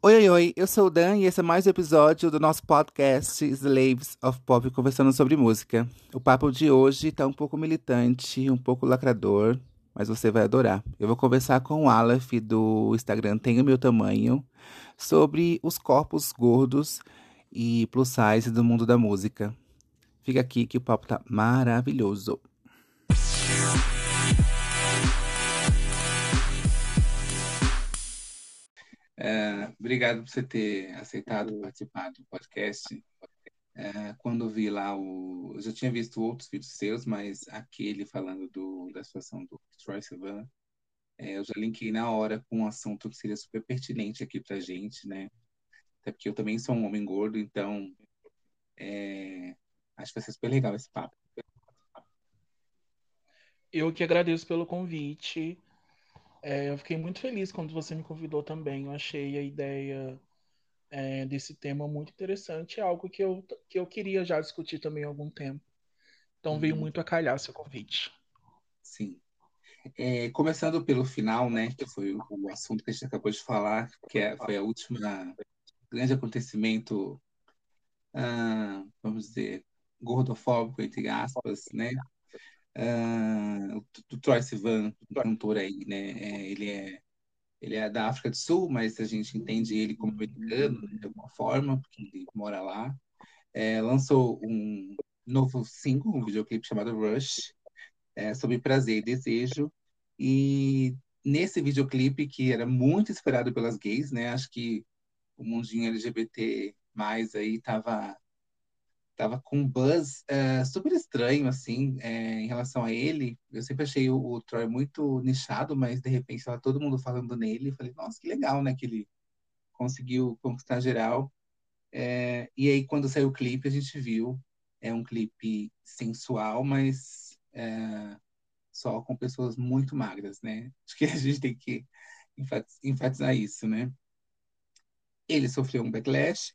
Oi, oi, oi, eu sou o Dan e esse é mais um episódio do nosso podcast Slaves of Pop conversando sobre música. O papo de hoje tá um pouco militante, um pouco lacrador, mas você vai adorar. Eu vou conversar com o Aleph do Instagram Tem o Meu Tamanho sobre os corpos gordos e plus size do mundo da música. Fica aqui que o papo tá maravilhoso. É, obrigado por você ter aceitado participar do podcast. É, quando vi lá o. Eu já tinha visto outros vídeos seus, mas aquele falando do, da situação do Troy Sivan, é, eu já linkei na hora com um assunto que seria super pertinente aqui pra gente, né? Até porque eu também sou um homem gordo, então é, acho que vai ser super legal esse papo. Eu que agradeço pelo convite. É, eu fiquei muito feliz quando você me convidou também. Eu achei a ideia é, desse tema muito interessante, é algo que eu, que eu queria já discutir também há algum tempo. Então uhum. veio muito a calhar seu convite. Sim. É, começando pelo final, né, que foi o, assunto que a gente acabou de falar, que é, foi a última grande acontecimento, ah, vamos dizer, gordofóbico, entre aspas, né, uh, do Troy Sivan, cantor aí, né? É, ele é ele é da África do Sul, mas a gente entende ele como americano de alguma forma, porque ele mora lá. É, lançou um novo single, um videoclipe chamado Rush, é, sobre prazer e desejo. E nesse videoclipe, que era muito esperado pelas gays, né? Acho que o mundinho LGBT mais aí estava tava com um buzz é, super estranho, assim, é, em relação a ele. Eu sempre achei o, o, Troy muito nichado, mas de repente estava todo mundo falando nele. Falei, nossa, que legal, né, que ele conseguiu conquistar geral. É, e aí, quando saiu o clipe, a gente viu, é um clipe sensual, mas só com pessoas muito magras, né? Acho que a gente tem que enfatizar isso, né? Ele sofreu um backlash,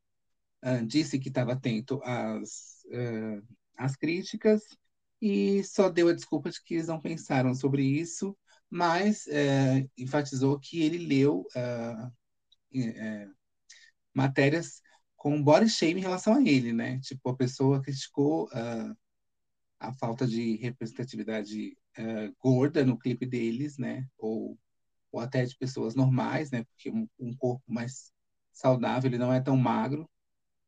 uh, disse que estava atento às, uh, às críticas e só deu a desculpa de que eles não pensaram sobre isso, mas uh, enfatizou que ele leu matérias com body shame em relação a ele, né? Tipo, a pessoa criticou a falta de representatividade gorda no clipe deles, né? Ou, ou até de pessoas normais, né? Porque um, um corpo mais saudável ele não é tão magro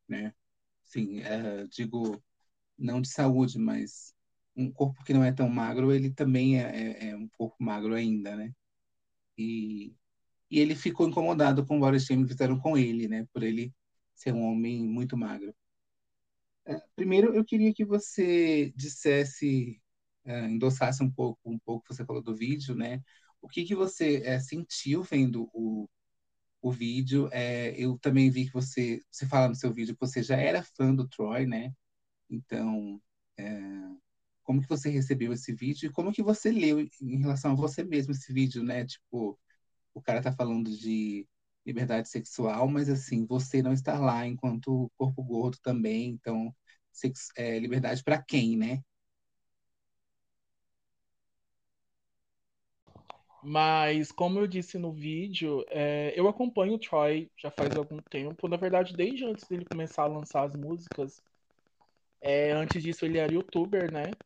né? Sim, é, digo, não de saúde, mas um corpo que não é tão magro, ele também é, é, é um corpo magro ainda, né? E, e ele ficou incomodado com o body shaming que fizeram com ele, né? Por ele ser um homem muito magro. É, primeiro, eu queria que você dissesse, é, endossasse um pouco, um pouco, você falou do vídeo, né? O que que você é, sentiu vendo o, o vídeo. É, eu também vi que você, você fala no seu vídeo que você já era fã do Troy, né? Então, é, como que você recebeu esse vídeo e como que você leu em relação a você mesmo esse vídeo, né? Tipo, o cara tá falando de liberdade sexual, mas assim, você não está lá enquanto corpo gordo também, então, é, liberdade para quem, né? Mas, como eu disse no vídeo, é, eu acompanho o Troy já faz algum tempo. Na verdade, desde antes dele começar a lançar as músicas. É, antes disso, ele era youtuber, né?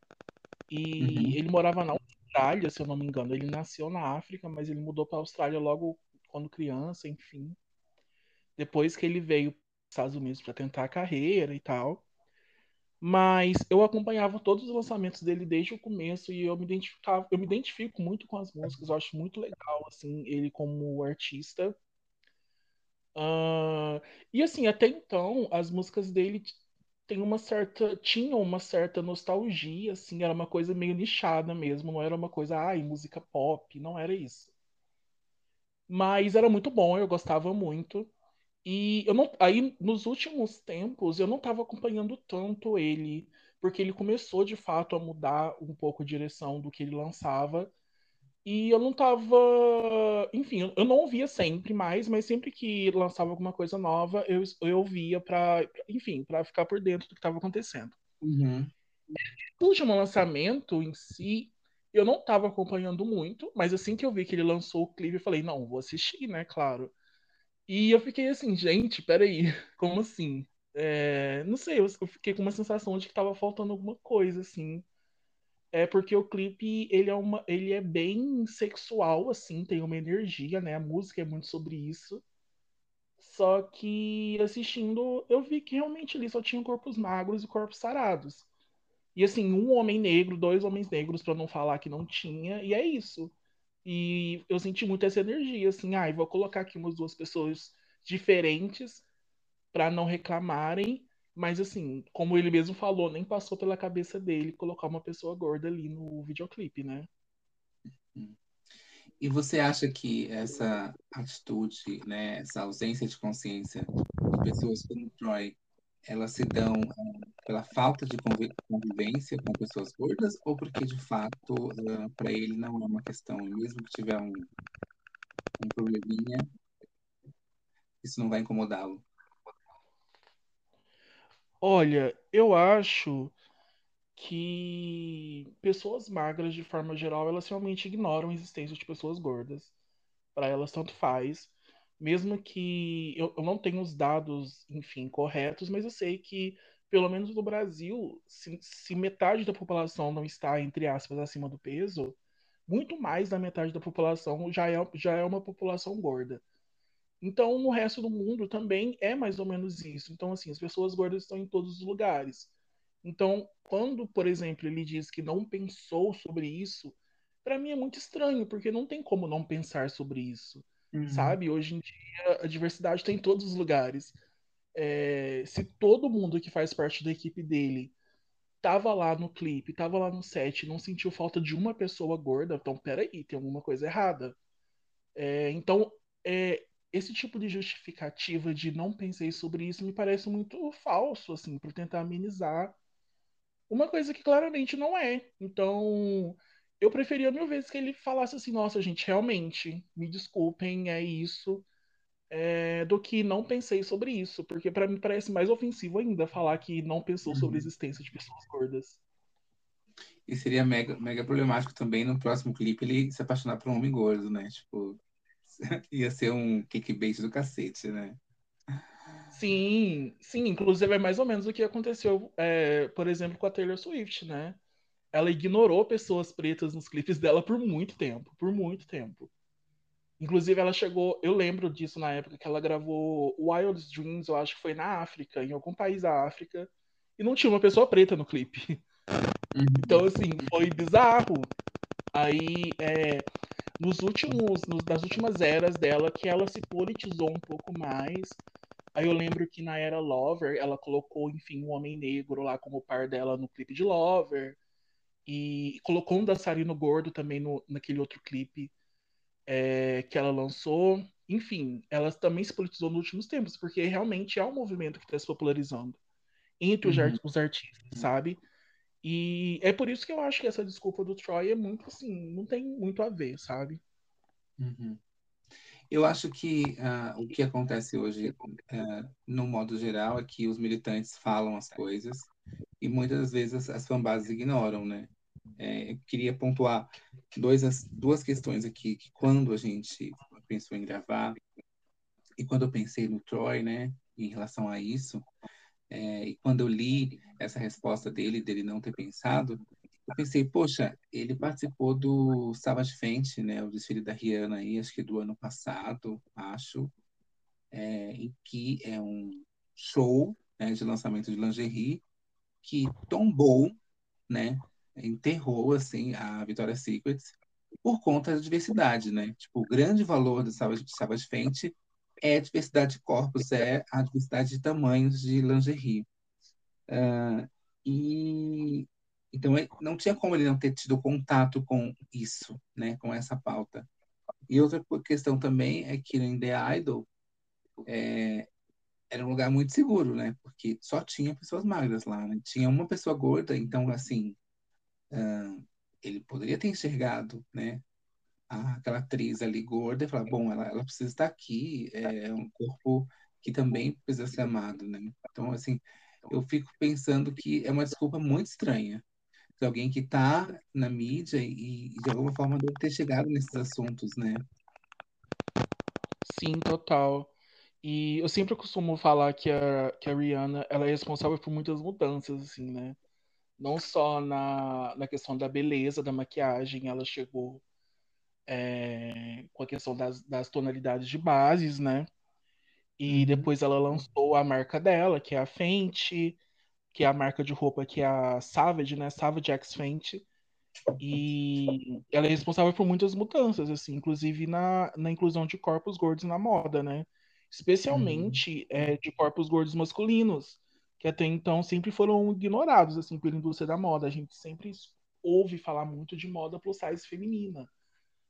E uhum. ele morava na Austrália, se eu não me engano. Ele nasceu na África, mas ele mudou para a Austrália logo quando criança, enfim. Depois que ele veio para os Estados Unidos para tentar a carreira e tal. Mas eu acompanhava todos os lançamentos dele desde o começo e eu me identificava, eu me identifico muito com as músicas, eu acho muito legal assim ele como artista. Uh, e assim, até então, as músicas dele tem uma certa, tinham uma certa nostalgia, assim, era uma coisa meio nichada mesmo, não era uma coisa, ai, música pop, não era isso. Mas era muito bom, eu gostava muito. E eu não, aí nos últimos tempos eu não estava acompanhando tanto ele, porque ele começou de fato a mudar um pouco a direção do que ele lançava. E eu não tava. Enfim, eu não ouvia sempre mais, mas sempre que lançava alguma coisa nova, eu, eu ouvia para, enfim, para ficar por dentro do que estava acontecendo. Uhum. O último lançamento em si, eu não estava acompanhando muito, mas assim que eu vi que ele lançou o clipe, eu falei, não, vou assistir, né? Claro. E eu fiquei assim, gente, peraí, como assim? É, não sei, eu, fiquei com uma sensação de que tava faltando alguma coisa, assim. É porque o clipe, ele é, uma, ele é bem sexual, assim, tem uma energia, né? A música é muito sobre isso. Só que assistindo, eu vi que realmente ali só tinham corpos magros e corpos sarados. E assim, um homem negro, dois homens negros, para não falar que não tinha, e é isso. E eu senti muito essa energia, assim, ai, ah, vou colocar aqui umas duas pessoas diferentes para não reclamarem, mas assim, como ele mesmo falou, nem passou pela cabeça dele colocar uma pessoa gorda ali no videoclipe, né? E você acha que essa atitude, né, essa ausência de consciência de pessoas como Troy, elas se dão uh, pela falta de convivência com pessoas gordas ou porque de fato uh, para ele não é uma questão, mesmo que tiver um, um probleminha, isso não vai incomodá-lo? Olha, eu acho que pessoas magras, de forma geral, elas realmente ignoram a existência de pessoas gordas. Para elas, tanto faz. Mesmo que eu, eu, não tenha os dados, enfim, corretos, mas eu sei que, pelo menos no Brasil, se, se metade da população não está, entre aspas, acima do peso, muito mais da metade da população já é, já é uma população gorda. Então, no resto do mundo também é mais ou menos isso. Então, assim, as pessoas gordas estão em todos os lugares. Então, quando, por exemplo, ele diz que não pensou sobre isso, para mim é muito estranho, porque não tem como não pensar sobre isso. Uhum. Sabe? Hoje em dia, a diversidade está em todos os lugares. É, se todo mundo que faz parte da equipe dele tava lá no clipe, tava lá no set, não sentiu falta de uma pessoa gorda, então peraí, tem alguma coisa errada. É, então, é, esse tipo de justificativa de não pensei sobre isso me parece muito falso, assim, para tentar amenizar uma coisa que claramente não é. Então, eu preferia mil vezes que ele falasse assim: nossa, gente, realmente, me desculpem, é isso. É, do que não pensei sobre isso, porque para mim parece mais ofensivo ainda falar que não pensou sobre a uhum. existência de pessoas gordas. E seria mega, mega problemático também no próximo clipe ele se apaixonar por um homem gordo, né? Tipo, ia ser um clickbait do cacete, né? Sim, sim, inclusive é mais ou menos o que aconteceu, é, por exemplo, com a Taylor Swift, né? Ela ignorou pessoas pretas nos clipes dela por muito tempo, por muito tempo. Inclusive, ela chegou, eu lembro disso na época que ela gravou Wild Dreams, eu acho que foi na África, em algum país da África, e não tinha uma pessoa preta no clipe. Uhum. Então, assim, foi bizarro. Aí, é, nos últimos, nos, nas últimas eras dela, que ela se politizou um pouco mais, Aí eu lembro que na era Lover, ela colocou, enfim, um homem negro lá como par dela no clipe de Lover. E colocou um dançarino gordo também no, naquele outro clipe é, que ela lançou. Enfim, ela também se politizou nos últimos tempos, porque realmente é um movimento que está se popularizando entre uhum. os, artistas, sabe? E é por isso que eu acho que essa desculpa do Troy é muito assim, não tem muito a ver, sabe? Uhum. Eu acho que uh, o que acontece hoje, uh, no modo geral, é que os militantes falam as coisas e muitas vezes as, as fanbases ignoram, né? É, eu queria pontuar dois, as, duas questões aqui, que quando a gente pensou em gravar e quando eu pensei no Troy, né, em relação a isso, é, e quando eu li essa resposta dele, dele não ter pensado, eu pensei, poxa, ele participou do Savage Fenty, né, o desfile da Rihanna aí, acho que do ano passado, acho, é, em que é um show né, de lançamento de lingerie que tombou, né, enterrou assim a Victoria's Secret por conta da diversidade, né? Tipo, o grande valor do Savage, Savage Fenty é a diversidade de corpos, é a diversidade de tamanhos de lingerie. Uh, e então, não tinha como ele não ter tido contato com isso, né, com essa pauta. E outra questão também é que em The Idol é, era um lugar muito seguro, né, porque só tinha pessoas magras lá, né? tinha uma pessoa gorda, então assim uh, ele poderia ter enxergado, né, aquela atriz ali gorda e falar, bom, ela, ela precisa estar aqui, é um corpo que também precisa ser amado, né? Então assim eu fico pensando que é uma desculpa muito estranha de alguém que está na mídia e, de alguma forma deve ter chegado nesses assuntos, né? Sim, total. E eu sempre costumo falar que a, que a Rihanna ela é responsável por muitas mudanças, assim, né? Não só na, na questão da beleza, da maquiagem, ela chegou é, com a questão das, das tonalidades de bases, né? E Uhum. depois ela lançou a marca dela, que é a Fenty, que é a marca de roupa que é a Savage, né? Savage X Fenty. E ela é responsável por muitas mudanças, assim, inclusive na, na inclusão de corpos gordos na moda, né? Uhum. Especialmente é, de corpos gordos masculinos, que até então sempre foram ignorados, assim, pela indústria da moda. A gente sempre ouve falar muito de moda plus size feminina.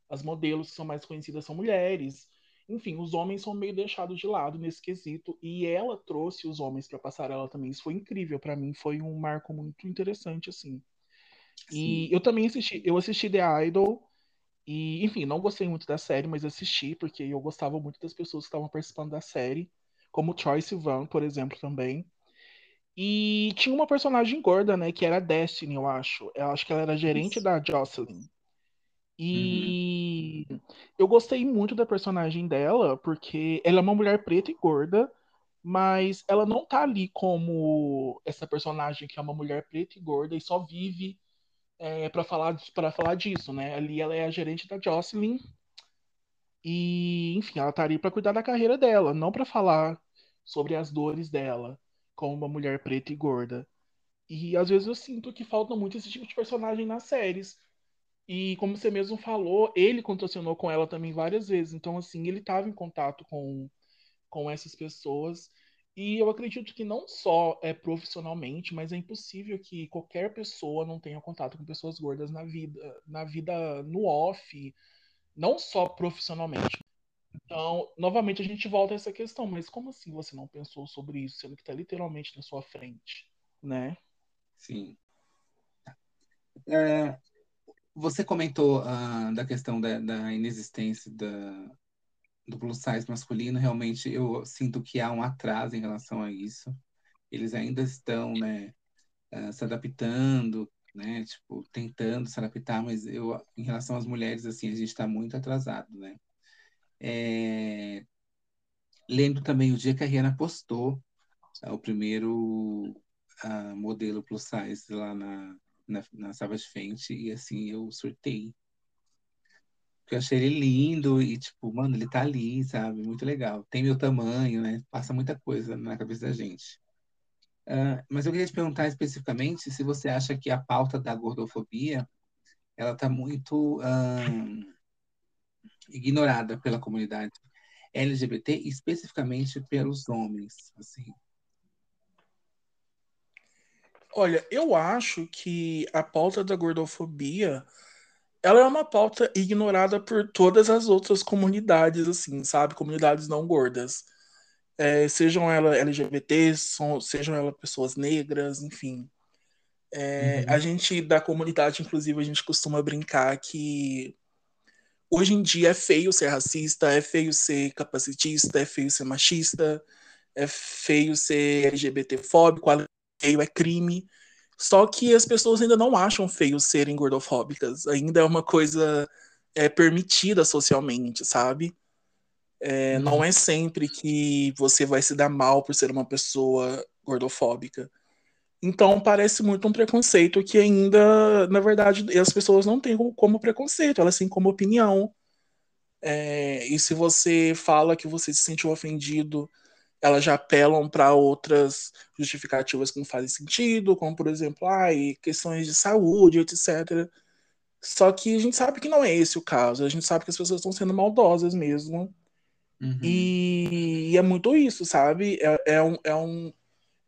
As modelos que são mais conhecidas são mulheres. Enfim, os homens são meio deixados de lado nesse quesito. E ela trouxe os homens para passarela também. Isso foi incrível para mim. Foi um marco muito interessante, assim. E Sim. eu também assisti, eu assisti The Idol e, enfim, não gostei muito da série, mas assisti porque eu gostava muito das pessoas que estavam participando da série, como Troye Sivan, por exemplo, também. E tinha uma personagem gorda, né, que era Destiny, eu acho. Eu acho que ela era gerente Isso. da Jocelyn. Uhum. E eu gostei muito da personagem dela, porque ela é uma mulher preta e gorda, mas ela não tá ali como essa personagem que é uma mulher preta e gorda e só vive é, para falar para falar disso, né? Ali ela é a gerente da Jocelyn e, enfim, ela tá ali para cuidar da carreira dela, não para falar sobre as dores dela como uma mulher preta e gorda. E às vezes eu sinto que falta muito esse tipo de personagem nas séries. E como você mesmo falou, ele contracionou com ela também várias vezes. Então, assim, ele estava em contato com, com essas pessoas. E eu acredito que não só é profissionalmente, mas é impossível que qualquer pessoa não tenha contato com pessoas gordas na vida, na vida no off, não só profissionalmente. Então, novamente a gente volta a essa questão, mas como assim você não pensou sobre isso, sendo que está literalmente na sua frente, né? Sim. É, você comentou ah, da questão da, da inexistência da, do plus size masculino. Realmente, eu sinto que há um atraso em relação a isso. Eles ainda estão, né, ah, se adaptando, né, tipo, tentando se adaptar, mas eu, em relação às mulheres, assim, a gente está muito atrasado, né? É, também o dia que a Rihanna postou ah, o primeiro ah, modelo plus size lá na, na, na Savage Fenty, e assim, eu surtei. Eu achei ele lindo e, tipo, mano, ele tá ali, sabe? Muito legal. Tem meu tamanho, né? Passa muita coisa na cabeça da gente. Ah, mas eu queria te perguntar especificamente se você acha que a pauta da gordofobia ela tá muito ah, ignorada pela comunidade LGBT, especificamente pelos homens, assim. Olha, eu acho que a pauta da gordofobia ela é uma pauta ignorada por todas as outras comunidades, assim, sabe? Comunidades não gordas. É, sejam elas LGBTs, sejam elas pessoas negras, enfim. É, a Uhum. gente, da comunidade, inclusive, a gente costuma brincar que hoje em dia é feio ser racista, é feio ser capacitista, é feio ser machista, é feio ser LGBT-fóbico, feio é crime. Só que as pessoas ainda não acham feio serem gordofóbicas. Ainda é uma coisa é, permitida socialmente, sabe? É, não Uhum. é sempre que você vai se dar mal por ser uma pessoa gordofóbica. Então parece muito um preconceito que ainda, na verdade, as pessoas não têm como preconceito, elas têm como opinião. É, e se você fala que você se sentiu ofendido, elas já apelam para outras justificativas que não fazem sentido, como por exemplo, ai, questões de saúde, etc. Só que a gente sabe que não é esse o caso, a gente sabe que as pessoas estão sendo maldosas mesmo. Uhum. E, e é muito isso, sabe? É, é, um, é, um,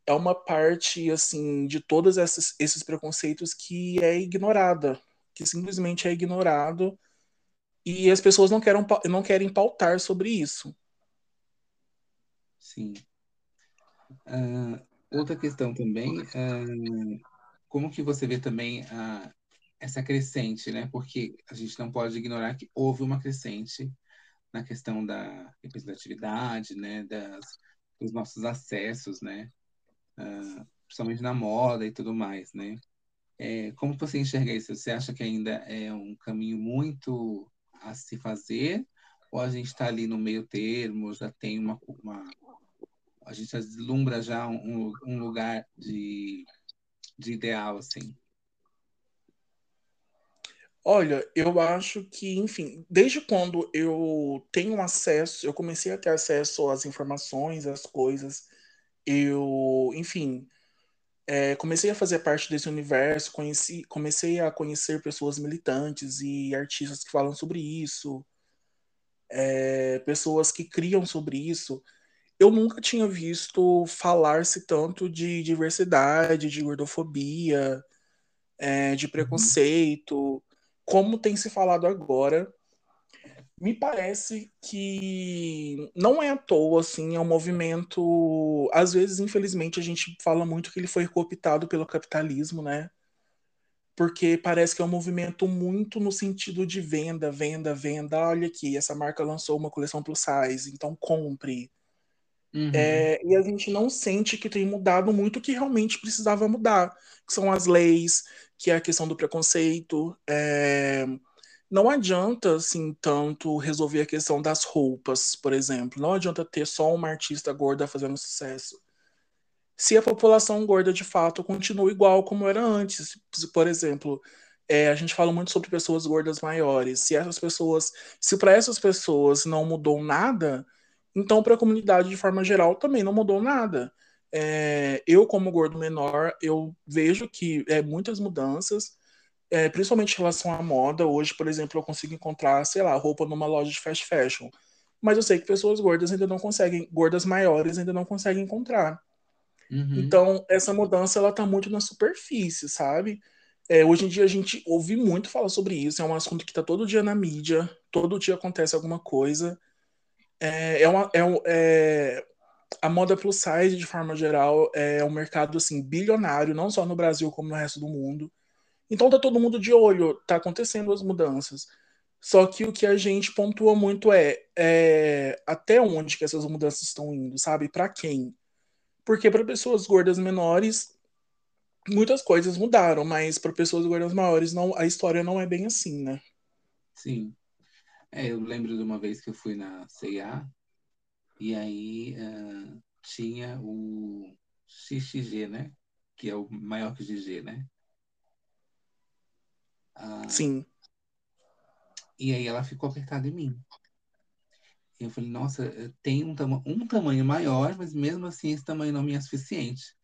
é uma parte, assim, de todos esses, esses preconceitos que é ignorada, que simplesmente é ignorado e as pessoas não querem, não querem pautar sobre isso. Sim. Uh, outra questão também, uh, como que você vê também uh, essa crescente, né? Porque a gente não pode ignorar que houve uma crescente na questão da representatividade, né? Das, dos nossos acessos, né? Uh, principalmente na moda e tudo mais, né? É, como você enxerga isso? Você acha que ainda é um caminho muito a se fazer? Ou a gente está ali no meio termo, já tem uma, uma a gente já deslumbra já um, um lugar de, de ideal, assim? Olha, eu acho que, enfim, desde quando eu tenho acesso, eu comecei a ter acesso às informações, às coisas, eu, enfim, é, comecei a fazer parte desse universo, conheci, comecei a conhecer pessoas militantes e artistas que falam sobre isso, é, pessoas que criam sobre isso. Eu nunca tinha visto falar-se tanto de diversidade, de gordofobia, é, de uhum. preconceito como tem se falado agora, me parece que não é à toa, assim, é um movimento. Às vezes, infelizmente, a gente fala muito que ele foi cooptado pelo capitalismo, né? Porque parece que é um movimento muito no sentido de venda, venda, venda. Olha aqui, essa marca lançou uma coleção plus size, então compre. Uhum. É, e a gente não sente que tem mudado muito o que realmente precisava mudar, que são as leis, que é a questão do preconceito. É, não adianta, assim, tanto resolver a questão das roupas, por exemplo. Não adianta ter só uma artista gorda fazendo sucesso. Se a população gorda, de fato, continua igual como era antes. Por exemplo, é, a gente fala muito sobre pessoas gordas maiores. Se essas pessoas, se para essas pessoas não mudou nada, então, para a comunidade de forma geral também não mudou nada. É, eu, como gordo menor, eu vejo que é, muitas mudanças, é, principalmente em relação à moda. Hoje, por exemplo, eu consigo encontrar, sei lá, roupa numa loja de fast fashion. Mas eu sei que pessoas gordas ainda não conseguem, gordas maiores ainda não conseguem encontrar. Uhum. Então, essa mudança, ela tá muito na superfície, sabe? É, hoje em dia a gente ouve muito falar sobre isso, é um assunto que está todo dia na mídia, todo dia acontece alguma coisa é, é, uma, é, é, a moda plus size, de forma geral, é um mercado assim, bilionário, não só no Brasil, como no resto do mundo. Então tá todo mundo de olho, tá acontecendo as mudanças. Só que o que a gente pontua muito é, é até onde que essas mudanças estão indo, sabe? Para quem? Porque para pessoas gordas menores, muitas coisas mudaram, mas para pessoas gordas maiores, não, a história não é bem assim, né? Sim. É, eu lembro de uma vez que eu fui na C&A e aí uh, tinha o XXG, né? Que é o maior que o GG, né? Uh, Sim. E aí ela ficou apertada em mim. Eu falei, nossa, tem um, tama um tamanho maior, mas mesmo assim esse tamanho não me é suficiente.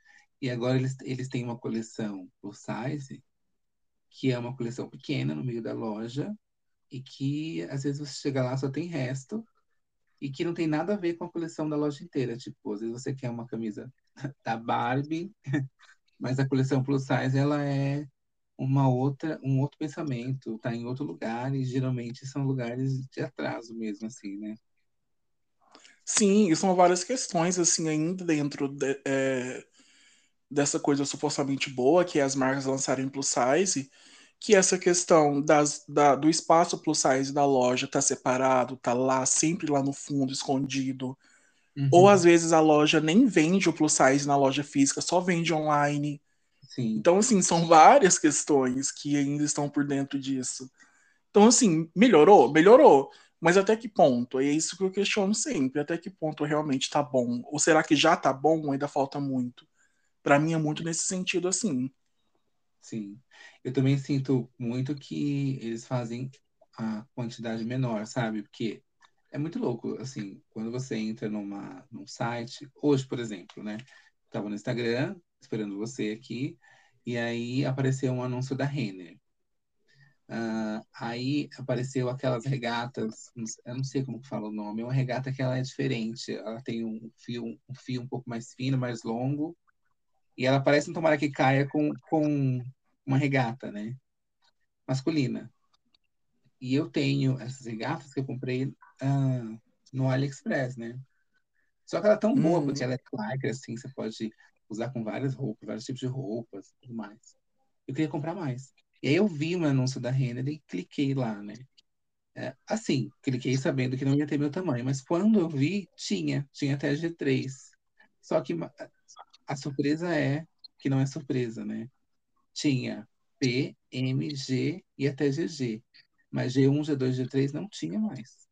E agora eles, eles têm uma coleção plus size, que é uma coleção pequena no meio da loja, e que às vezes você chega lá só tem resto e que não tem nada a ver com a coleção da loja inteira. Tipo, às vezes você quer uma camisa da Barbie, mas a coleção plus size ela é uma outra, um outro pensamento, tá em outro lugar e geralmente são lugares de atraso mesmo, assim, né? Sim, e são várias questões assim ainda dentro de, é, dessa coisa supostamente boa que é as marcas lançarem plus size que essa questão das, da, do espaço plus size da loja tá separado, tá lá, sempre lá no fundo, escondido. Uhum. Ou às vezes a loja nem vende o plus size na loja física, só vende online. Sim. Então, assim, são várias questões que ainda estão por dentro disso. Então, assim, melhorou? Melhorou. Mas até que ponto? É isso que eu questiono sempre. Até que ponto realmente tá bom? Ou será que já tá bom ou ainda falta muito? Para mim é muito nesse sentido assim. Sim. Eu também sinto muito que eles fazem a quantidade menor, sabe? Porque é muito louco, assim, quando você entra numa, num site, hoje, por exemplo, né? Estava no Instagram, esperando você aqui, e aí apareceu um anúncio da Renner. Uh, aí apareceu aquelas regatas, eu não sei como fala o nome, é uma regata que ela é diferente, ela tem um fio, um fio um pouco mais fino, mais longo, e ela parece um tomara que caia com, com uma regata, né? Masculina. E eu tenho essas regatas que eu comprei uh, no AliExpress, né? Só que ela é tão boa, porque uhum. ela é lycra, assim, você pode usar com várias roupas, vários tipos de roupas e tudo mais. Eu queria comprar mais. E aí eu vi um anúncio da Renner e cliquei lá, né? É, assim, cliquei sabendo que não ia ter meu tamanho, mas quando eu vi, tinha, tinha até G3. Só que a surpresa é que não é surpresa, né? tinha P, M, G e até GG. Mas G1, G2, G3 não tinha mais.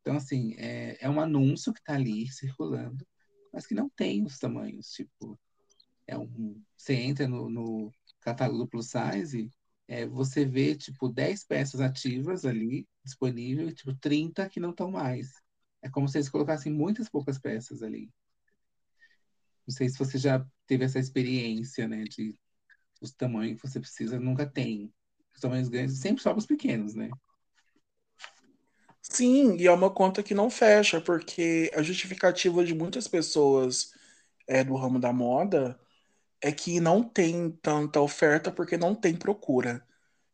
Então, assim, é, é um anúncio que está ali circulando, mas que não tem os tamanhos. Tipo, é um, você entra no, no catálogo plus size, é, você vê, tipo, 10 peças ativas ali, disponível, tipo, 30 que não estão mais. É como se eles colocassem muitas poucas peças ali. Não sei se você já teve essa experiência, né, de os tamanhos que você precisa, nunca tem. Os tamanhos grandes sempre sobram os pequenos, né? Sim, e é uma conta que não fecha, porque a justificativa de muitas pessoas é, do ramo da moda é que não tem tanta oferta porque não tem procura.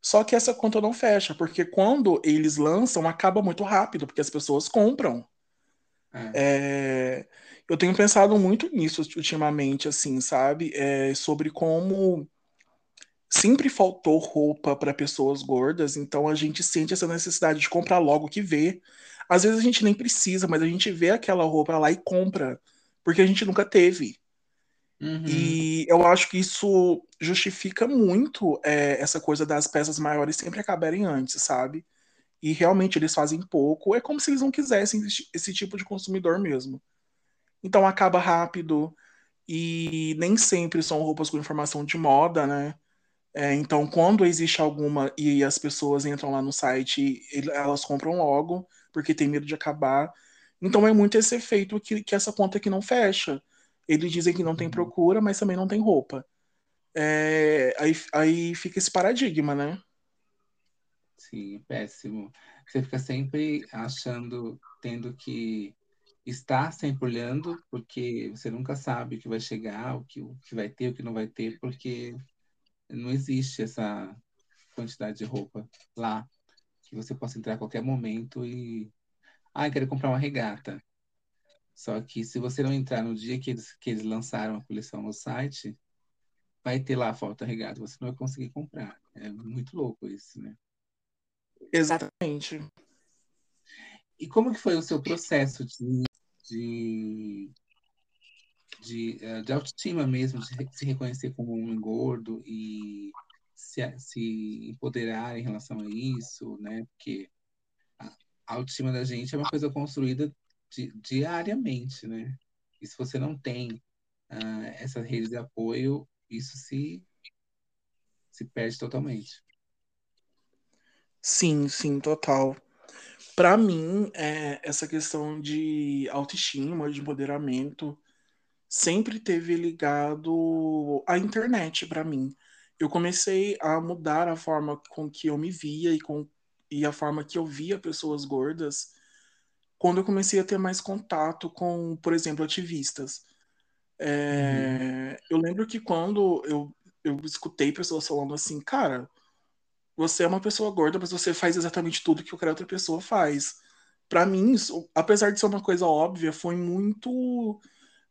Só que essa conta não fecha, porque quando eles lançam, acaba muito rápido, porque as pessoas compram. É. É, eu tenho pensado muito nisso ultimamente, assim, sabe? É, sobre como sempre faltou roupa para pessoas gordas, então a gente sente essa necessidade de comprar logo que vê. Às vezes a gente nem precisa, mas a gente vê aquela roupa lá e compra, porque a gente nunca teve. Uhum. E eu acho que isso justifica muito é, essa coisa das peças maiores sempre acabarem antes, sabe? E realmente eles fazem pouco. É como se eles não quisessem esse tipo de consumidor mesmo. Então acaba rápido e nem sempre são roupas com informação de moda, né? É, então, quando existe alguma e as pessoas entram lá no site, elas compram logo, porque tem medo de acabar. Então, é muito esse efeito que, que essa conta aqui não fecha. Eles dizem que não tem uhum. procura, mas também não tem roupa. É, aí, aí fica esse paradigma, né? Sim, péssimo. Você fica sempre achando, tendo que estar sempre olhando, porque você nunca sabe o que vai chegar, o que, o que vai ter, o que não vai ter, porque não existe essa quantidade de roupa lá que você possa entrar a qualquer momento e. Ah, quero comprar uma regata. Só que se você não entrar no dia que eles, que eles lançaram a coleção no site, vai ter lá a foto da regata, você não vai conseguir comprar. É muito louco isso, né? Exatamente. E como que foi o seu processo de, de, de, eh, de autoestima mesmo, de se reconhecer como um gordo e se, se empoderar em relação a isso, né? Porque a autoestima da gente é uma coisa construída di, diariamente, né? E se você não tem uh, essa rede de apoio, isso se, se perde totalmente. Sim, sim, total. Para mim, é, essa questão de autoestima, de empoderamento, sempre teve ligado à internet para mim. Eu comecei a mudar a forma com que eu me via e, com, e a forma que eu via pessoas gordas quando eu comecei a ter mais contato com, por exemplo, ativistas. É, uhum. Eu lembro que quando eu, eu escutei pessoas falando assim, cara, você é uma pessoa gorda, mas você faz exatamente tudo que qualquer outra pessoa faz. Para mim, isso, apesar de ser uma coisa óbvia, foi muito.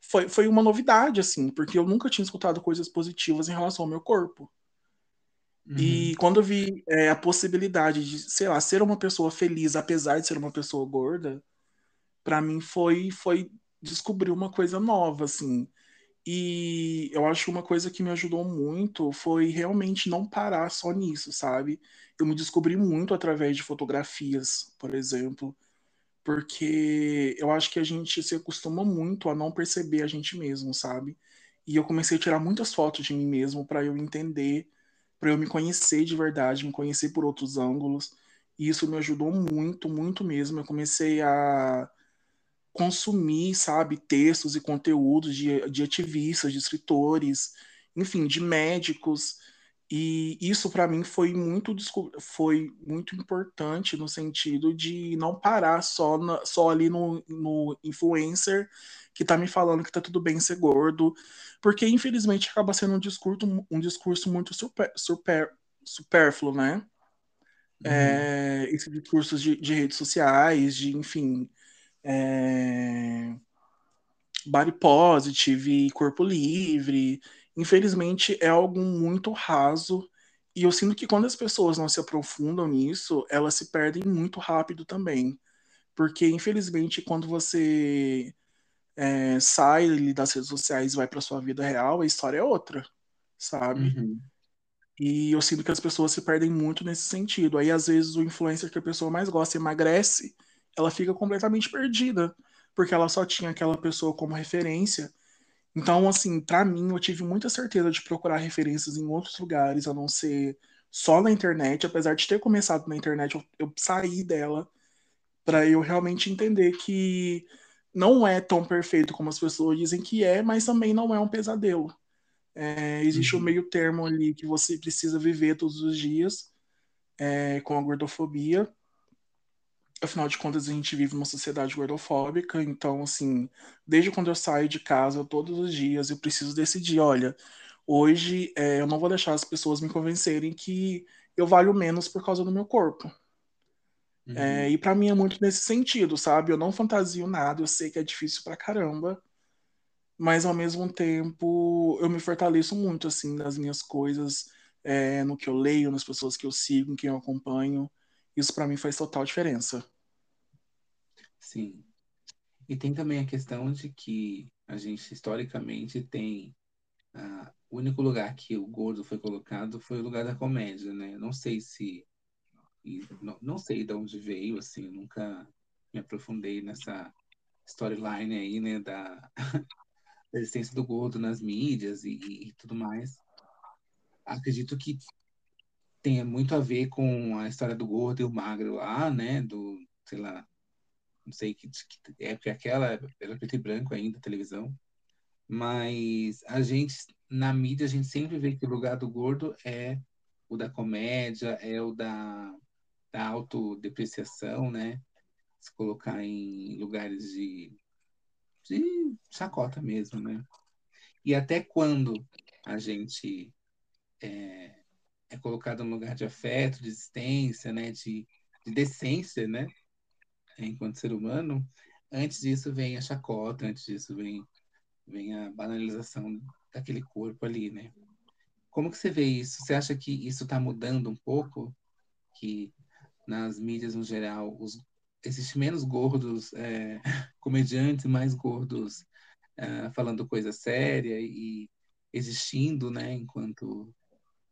Foi, foi uma novidade, assim, porque eu nunca tinha escutado coisas positivas em relação ao meu corpo. Uhum. E quando eu vi é, a possibilidade de, sei lá, ser uma pessoa feliz, apesar de ser uma pessoa gorda, para mim foi, foi descobrir uma coisa nova, assim. E eu acho que uma coisa que me ajudou muito foi realmente não parar só nisso, sabe? Eu me descobri muito através de fotografias, por exemplo, porque eu acho que a gente se acostuma muito a não perceber a gente mesmo, sabe? E eu comecei a tirar muitas fotos de mim mesmo para eu entender, para eu me conhecer de verdade, me conhecer por outros ângulos. E isso me ajudou muito, muito mesmo. Eu comecei a consumir, sabe, textos e conteúdos de, de ativistas, de escritores, enfim, de médicos. E isso para mim foi muito foi muito importante no sentido de não parar só, na, só ali no, no influencer que está me falando que está tudo bem ser gordo, porque infelizmente acaba sendo um discurso, um discurso muito super, super, supérfluo, né? Uhum. É, esses discursos de, de redes sociais, de enfim, é, body positive, corpo livre. Infelizmente é algo muito raso e eu sinto que quando as pessoas não se aprofundam nisso, elas se perdem muito rápido também. Porque, infelizmente, quando você é, sai das redes sociais e vai para sua vida real, a história é outra, sabe? Uhum. E eu sinto que as pessoas se perdem muito nesse sentido. Aí, às vezes, o influencer que a pessoa mais gosta emagrece ela fica completamente perdida, porque ela só tinha aquela pessoa como referência. Então, assim, para mim, eu tive muita certeza de procurar referências em outros lugares, a não ser só na internet. Apesar de ter começado na internet, eu, eu saí dela para eu realmente entender que não é tão perfeito como as pessoas dizem que é, mas também não é um pesadelo. É, existe uhum. um meio termo ali que você precisa viver todos os dias é, com a gordofobia. Afinal de contas, a gente vive uma sociedade gordofóbica, então, assim, desde quando eu saio de casa, todos os dias, eu preciso decidir: olha, hoje é, eu não vou deixar as pessoas me convencerem que eu valho menos por causa do meu corpo. Uhum. É, e para mim é muito nesse sentido, sabe? Eu não fantasio nada, eu sei que é difícil pra caramba, mas ao mesmo tempo eu me fortaleço muito, assim, nas minhas coisas, é, no que eu leio, nas pessoas que eu sigo, em quem eu acompanho. Isso para mim faz total diferença. Sim. E tem também a questão de que a gente historicamente tem uh, o único lugar que o gordo foi colocado foi o lugar da comédia, né? Não sei se não, não sei de onde veio, assim, nunca me aprofundei nessa storyline aí, né, da, da existência do gordo nas mídias e, e, tudo mais. Acredito que tenha muito a ver com a história do gordo e o magro lá, né, do, sei lá, não sei que, que época é aquela, era preto e branco ainda, televisão. Mas a gente, na mídia, a gente sempre vê que o lugar do gordo é o da comédia, é o da da autodepreciação, né? Se colocar em lugares de, de chacota mesmo, né? E até quando a gente é, é colocado no lugar de afeto, de existência, né? De, de decência, né? Enquanto ser humano, antes disso vem a chacota, antes disso vem, vem a banalização daquele corpo ali, né? Como que você vê isso? Você acha que isso está mudando um pouco? Que nas mídias no geral, os, existe menos gordos é, comediantes, mais gordos é, falando coisa séria e existindo, né, enquanto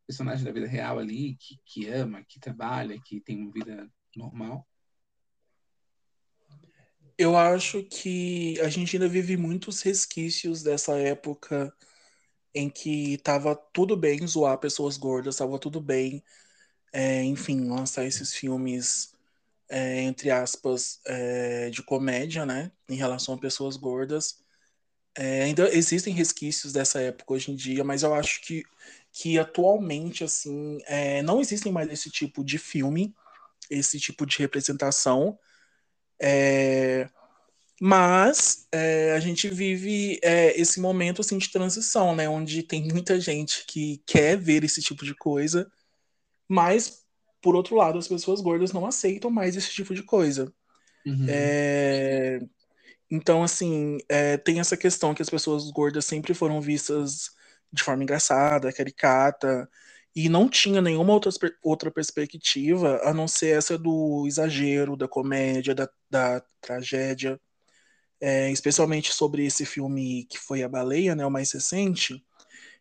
personagem da vida real ali, que, que ama, que trabalha, que tem uma vida normal? Eu acho que a gente ainda vive muitos resquícios dessa época em que tava tudo bem zoar pessoas gordas, tava tudo bem é, enfim, lançar esses filmes, é, entre aspas, é, de comédia, né, em relação a pessoas gordas. É, ainda existem resquícios dessa época hoje em dia, mas eu acho que, que atualmente, assim, é, não existem mais esse tipo de filme, esse tipo de representação. É, mas é, a gente vive é, esse momento assim, de transição, né? Onde tem muita gente que quer ver esse tipo de coisa, mas, por outro lado, as pessoas gordas não aceitam mais esse tipo de coisa. Uhum. É... Então, assim, é, tem essa questão que as pessoas gordas sempre foram vistas de forma engraçada, caricata, e não tinha nenhuma outra, outra perspectiva a não ser essa do exagero, da comédia, da, da tragédia. É, especialmente sobre esse filme que foi A Baleia, né, o mais recente,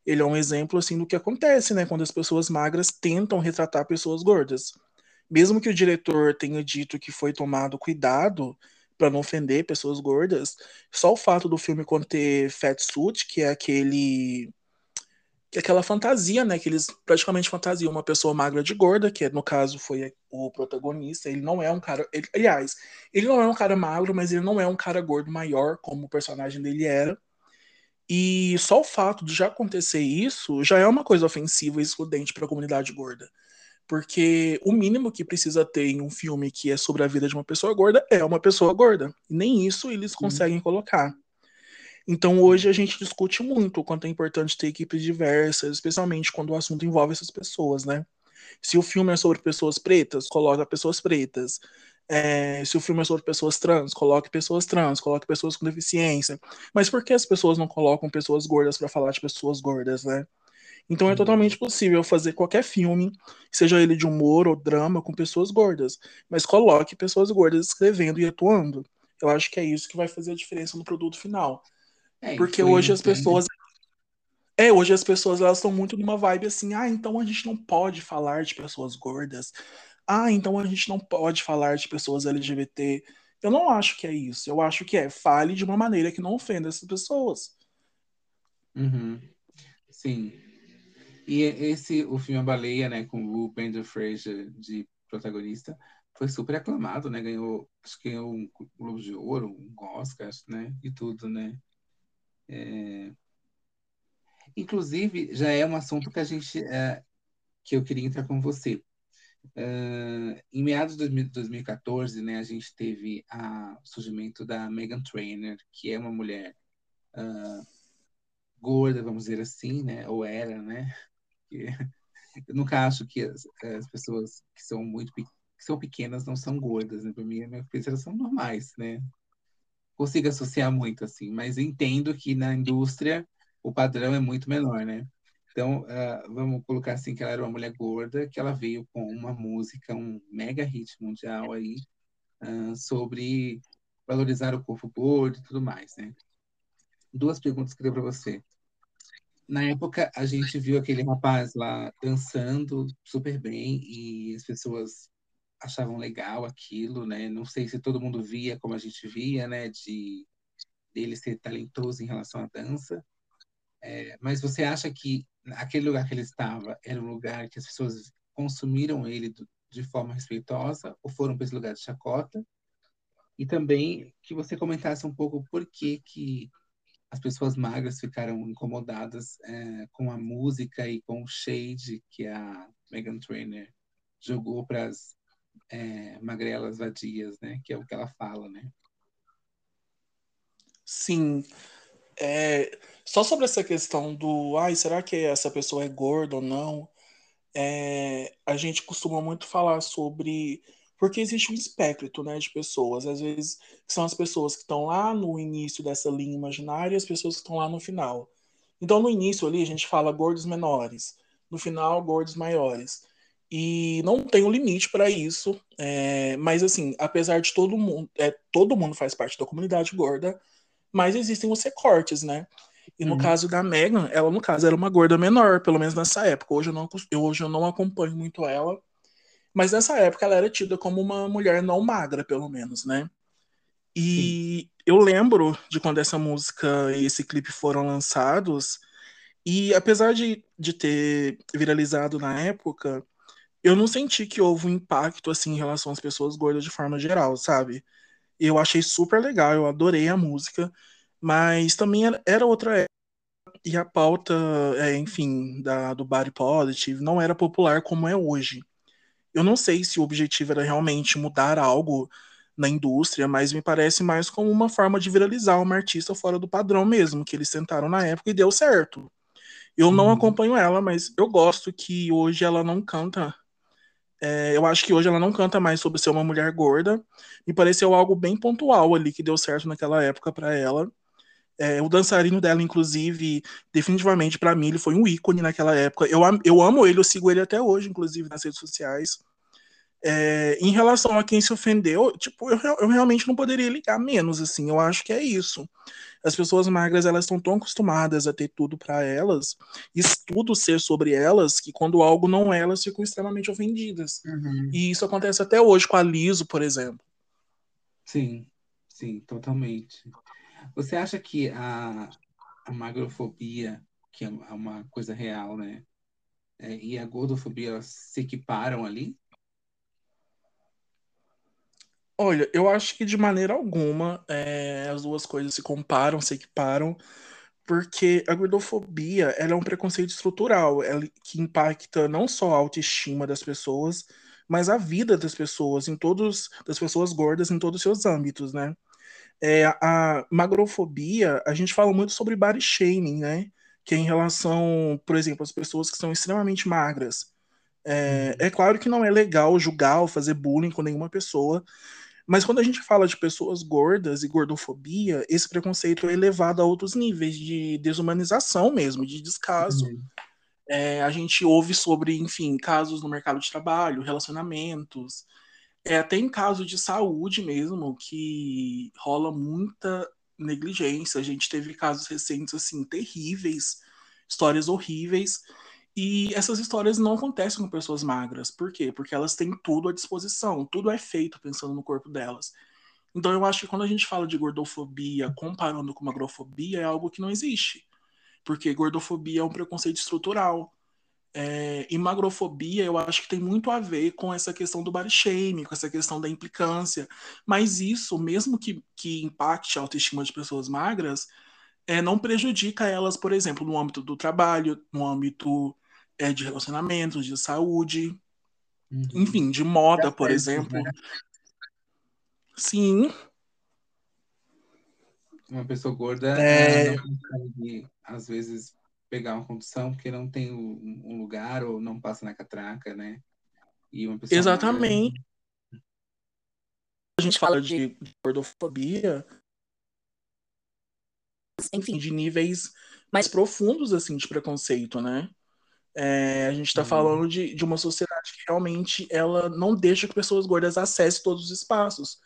ele é um exemplo assim do que acontece, né, quando as pessoas magras tentam retratar pessoas gordas. Mesmo que o diretor tenha dito que foi tomado cuidado para não ofender pessoas gordas, só o fato do filme conter fat suit, que é aquele que aquela fantasia, né, que eles praticamente fantasiam uma pessoa magra de gorda, que no caso foi o protagonista, ele não é um cara, ele, aliás, ele não é um cara magro, mas ele não é um cara gordo maior como o personagem dele era. E só o fato de já acontecer isso já é uma coisa ofensiva e excludente para a comunidade gorda. Porque o mínimo que precisa ter em um filme que é sobre a vida de uma pessoa gorda é uma pessoa gorda. E nem isso eles conseguem uhum. colocar. Então hoje a gente discute muito o quanto é importante ter equipes diversas, especialmente quando o assunto envolve essas pessoas, né? Se o filme é sobre pessoas pretas, coloca pessoas pretas. É, se o filme é sobre pessoas trans, coloque pessoas trans, coloque pessoas com deficiência. Mas por que as pessoas não colocam pessoas gordas para falar de pessoas gordas, né? Então é totalmente possível fazer qualquer filme, seja ele de humor ou drama, com pessoas gordas, mas coloque pessoas gordas escrevendo e atuando. Eu acho que é isso que vai fazer a diferença no produto final. É, Porque hoje as pessoas é, hoje as pessoas elas estão muito numa vibe assim, ah, então a gente não pode falar de pessoas gordas, ah, então a gente não pode falar de pessoas LGBT. Eu não acho que é isso. Eu acho que é fale de uma maneira que não ofenda essas pessoas. Uhum. Sim. E esse, o filme A Baleia, né, com o Brendan Fraser de protagonista, foi super aclamado, né? Ganhou, acho que ganhou um Globo de Ouro, um Oscar, né? E tudo, né? É... Inclusive, já é um assunto que a gente é, que eu queria entrar com você. Uh, em meados de 2014, né, a gente teve a, o surgimento da Megan Trainor, que é uma mulher uh, gorda, vamos dizer assim, né, ou era, né? eu nunca acho que as, as pessoas que são muito que são pequenas não são gordas, né? Para mim, elas são normais, né? Consigo associar muito assim, mas entendo que na indústria o padrão é muito menor, né? Então, uh, vamos colocar assim que ela era uma mulher gorda, que ela veio com uma música, um mega hit mundial aí, uh, sobre valorizar o corpo gordo e tudo mais, né? Duas perguntas que eu para você. Na época, a gente viu aquele rapaz lá dançando super bem e as pessoas achavam legal aquilo, né? Não sei se todo mundo via como a gente via, né? De dele ser talentoso em relação à dança. É, mas você acha que aquele lugar que ele estava era um lugar que as pessoas consumiram ele do, de forma respeitosa ou foram para esse lugar de chacota? E também que você comentasse um pouco por que, que as pessoas magras ficaram incomodadas é, com a música e com o shade que a Megan Trainor jogou para as é, magrelas vadias, né? Que é o que ela fala, né? Sim. É, só sobre essa questão do, ai, será que essa pessoa é gorda ou não? É, a gente costuma muito falar sobre porque existe um espectro né, de pessoas. Às vezes são as pessoas que estão lá no início dessa linha imaginária e as pessoas que estão lá no final. Então, no início ali, a gente fala gordos menores, no final, gordos maiores. E não tem um limite para isso. É, mas, assim, apesar de todo mundo, é, todo mundo faz parte da comunidade gorda, mas existem os recortes, né? E no uhum. caso da Megan, ela, no caso, era uma gorda menor, pelo menos nessa época. Hoje eu não, eu, hoje eu não acompanho muito ela. Mas nessa época ela era tida como uma mulher não magra, pelo menos, né? E Sim. eu lembro de quando essa música e esse clipe foram lançados. E apesar de, de ter viralizado na época, eu não senti que houve um impacto assim em relação às pessoas gordas de forma geral, sabe? Eu achei super legal, eu adorei a música, mas também era outra época e a pauta, é, enfim, da, do body positive não era popular como é hoje. Eu não sei se o objetivo era realmente mudar algo na indústria, mas me parece mais como uma forma de viralizar uma artista fora do padrão mesmo, que eles tentaram na época e deu certo. Eu não uhum. acompanho ela, mas eu gosto que hoje ela não canta é, eu acho que hoje ela não canta mais sobre ser uma mulher gorda. Me pareceu algo bem pontual ali que deu certo naquela época para ela. É, o dançarino dela, inclusive, definitivamente para mim, ele foi um ícone naquela época. Eu, eu amo ele, eu sigo ele até hoje, inclusive, nas redes sociais. É, em relação a quem se ofendeu, tipo, eu, eu realmente não poderia ligar menos, assim. Eu acho que é isso as pessoas magras elas estão tão acostumadas a ter tudo para elas, e tudo ser sobre elas, que quando algo não é, elas ficam extremamente ofendidas. Uhum. E isso acontece até hoje com a Liso, por exemplo. Sim, sim, totalmente. Você acha que a, a magrofobia, que é uma coisa real, né? É, e a gordofobia se equiparam ali? Olha, eu acho que de maneira alguma é, as duas coisas se comparam, se equiparam, porque a gordofobia ela é um preconceito estrutural, ela, que impacta não só a autoestima das pessoas, mas a vida das pessoas, em todos das pessoas gordas em todos os seus âmbitos, né? É, a magrofobia, a gente fala muito sobre body shaming, né? Que é em relação, por exemplo, às pessoas que são extremamente magras. É, é claro que não é legal julgar ou fazer bullying com nenhuma pessoa, mas quando a gente fala de pessoas gordas e gordofobia, esse preconceito é elevado a outros níveis de desumanização mesmo, de descaso. Uhum. É, a gente ouve sobre, enfim, casos no mercado de trabalho, relacionamentos, é, até em casos de saúde mesmo, que rola muita negligência. A gente teve casos recentes, assim, terríveis, histórias horríveis, e essas histórias não acontecem com pessoas magras. Por quê? Porque elas têm tudo à disposição, tudo é feito pensando no corpo delas. Então eu acho que quando a gente fala de gordofobia comparando com magrofobia, é algo que não existe. Porque gordofobia é um preconceito estrutural. É, e magrofobia eu acho que tem muito a ver com essa questão do body shaming, com essa questão da implicância. Mas isso, mesmo que, que impacte a autoestima de pessoas magras, é, não prejudica elas, por exemplo, no âmbito do trabalho, no âmbito é, de relacionamentos, de saúde, uhum. enfim, de moda, por exemplo. Né? Sim. Uma pessoa gorda é... não consegue, às vezes, pegar uma condução porque não tem um lugar ou não passa na catraca, né? E uma pessoa Exatamente. Magra... A gente fala de gordofobia, enfim, de níveis mais profundos, assim, de preconceito, né? É, a gente está uhum. falando de, de uma sociedade que realmente ela não deixa que pessoas gordas acessem todos os espaços.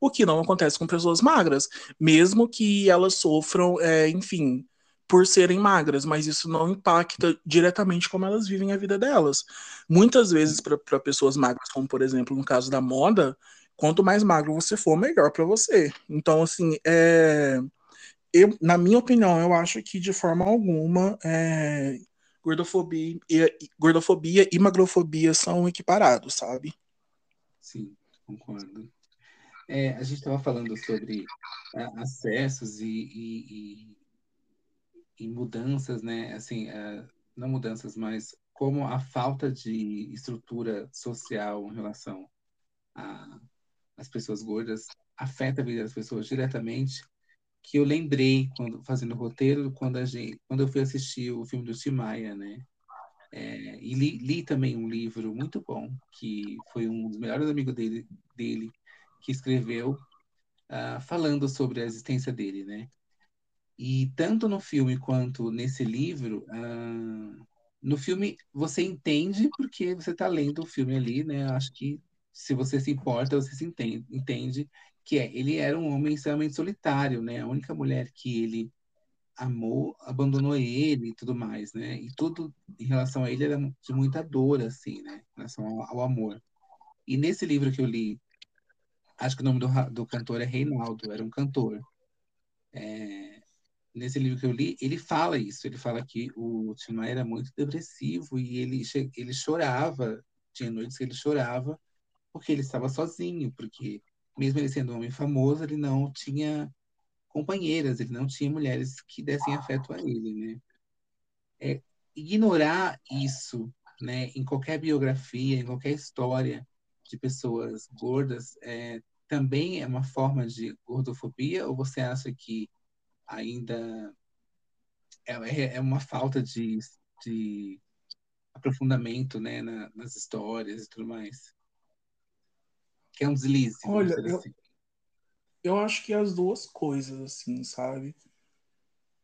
O que não acontece com pessoas magras, mesmo que elas sofram, é, enfim, por serem magras, mas isso não impacta diretamente como elas vivem a vida delas. Muitas vezes, para pessoas magras, como por exemplo no caso da moda, quanto mais magro você for, melhor para você. Então, assim, é eu, na minha opinião, eu acho que de forma alguma é, gordofobia, e, gordofobia e magrofobia são equiparados, sabe? Sim, concordo. É, a gente estava falando sobre é, acessos e, e, e, e, mudanças, né? Assim, é, não mudanças, mas como a falta de estrutura social em relação às pessoas gordas afeta a vida das pessoas diretamente que eu lembrei quando fazendo o roteiro quando a gente quando eu fui assistir o filme do Tim Maia, né? É, e li, li, também um livro muito bom que foi um dos melhores amigos dele dele que escreveu uh, falando sobre a existência dele, né? E tanto no filme quanto nesse livro, uh, no filme você entende porque você está lendo o filme ali, né? Acho que se você se importa, você se entende, entende que é, ele era um homem extremamente solitário, né? A única mulher que ele amou abandonou ele e tudo mais, né? E tudo em relação a ele era de muita dor, assim, né? Em relação ao, ao amor. E nesse livro que eu li, acho que o nome do, do cantor é Reinaldo, era um cantor. É, nesse livro que eu li, ele fala isso. Ele fala que o Tim era muito depressivo e ele, ele chorava, tinha noites que ele chorava porque ele estava sozinho, porque mesmo ele sendo um homem famoso, ele não tinha companheiras, ele não tinha mulheres que dessem afeto a ele, né? É, ignorar isso, né, em qualquer biografia, em qualquer história de pessoas gordas, é, também é uma forma de gordofobia? Ou você acha que ainda é, é, é uma falta de, de aprofundamento, né, na, nas histórias e tudo mais? É um deslize. Olha, eu, assim. eu acho que as duas coisas, assim, sabe?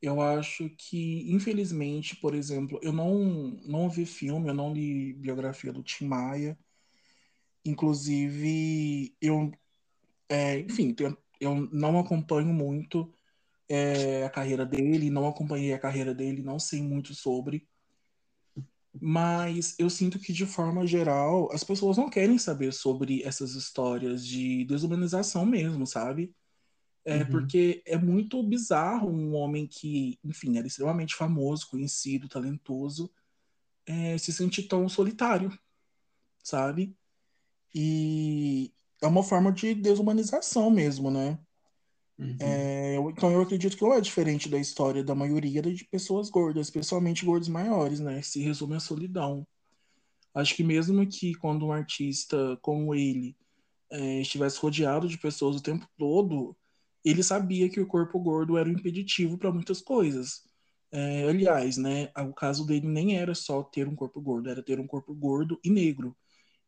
Eu acho que, infelizmente, por exemplo, eu não, não vi filme, eu não li biografia do Tim Maia. Inclusive, eu, é, enfim, eu não acompanho muito é, a carreira dele, não acompanhei a carreira dele, não sei muito sobre. Mas eu sinto que, de forma geral, as pessoas não querem saber sobre essas histórias de desumanização mesmo, sabe? É uhum. porque é muito bizarro um homem que, enfim, era extremamente famoso, conhecido, talentoso, é, se sentir tão solitário, sabe? E é uma forma de desumanização mesmo, né? Uhum. É, então eu acredito que não é diferente da história da maioria de pessoas gordas, especialmente gordos maiores, né? Se resume a solidão. Acho que mesmo que quando um artista como ele é, estivesse rodeado de pessoas o tempo todo, ele sabia que o corpo gordo era um impeditivo para muitas coisas. É, aliás, né, o caso dele nem era só ter um corpo gordo, era ter um corpo gordo e negro.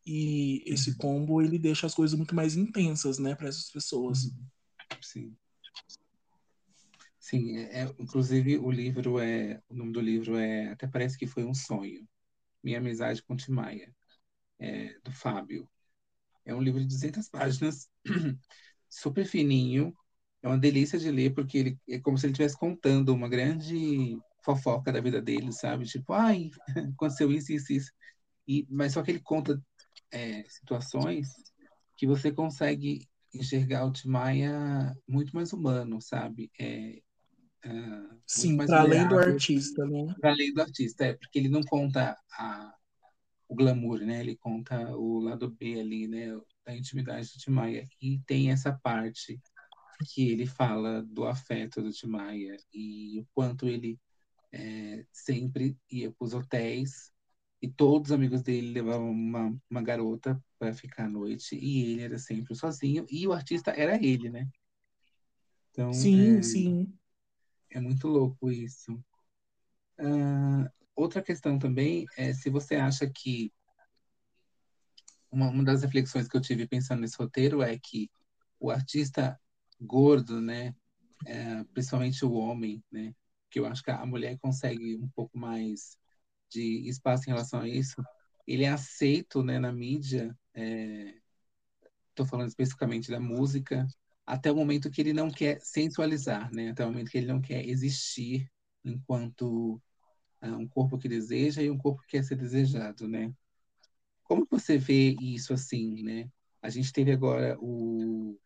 E esse uhum. combo ele deixa as coisas muito mais intensas, né, para essas pessoas. Uhum. Sim. Sim, é, é, inclusive o livro é, o nome do livro é, até parece que foi um sonho. Minha amizade com Timaya, é, do Fábio. É um livro de 200 páginas, super fininho. É uma delícia de ler porque ele é como se ele estivesse contando uma grande fofoca da vida dele, sabe? Tipo, ai, aconteceu isso, isso, isso. E, mas só que ele conta é, situações que você consegue enxergar o Tim Maia muito mais humano, sabe? É, uh, Sim, para além do artista, né? Para além do artista, é, porque ele não conta a, o glamour, né? Ele conta o lado B ali, né? Da intimidade do Tim Maia. E tem essa parte que ele fala do afeto do Tim Maia e o quanto ele é, sempre ia para os hotéis e todos os amigos dele levavam uma, uma garota para ficar à noite e ele era sempre sozinho e o artista era ele, né? Então, sim, é, sim. É muito louco isso. Uh, outra questão também é se você acha que uma, uma das reflexões que eu tive pensando nesse roteiro é que o artista gordo, né, é, principalmente o homem, né, que eu acho que a mulher consegue um pouco mais de espaço em relação a isso, ele é aceito né, na mídia, estou é, falando especificamente da música, até o momento que ele não quer sensualizar, né, até o momento que ele não quer existir enquanto uh, um corpo que deseja e um corpo que quer ser desejado, né? Como você vê isso assim, né? A gente teve agora o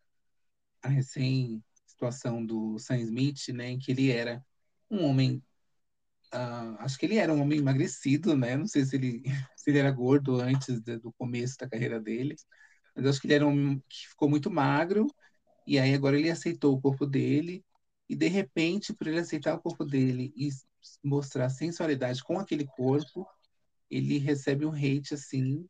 a recém situação do Sam Smith, né, em que ele era um homem, uh, acho que ele era um homem emagrecido, né? Não sei se ele, se ele era gordo antes de, do começo da carreira dele, mas acho que ele era um que ficou muito magro e aí agora ele aceitou o corpo dele e de repente, por ele aceitar o corpo dele e mostrar sensualidade com aquele corpo, ele recebe um hate assim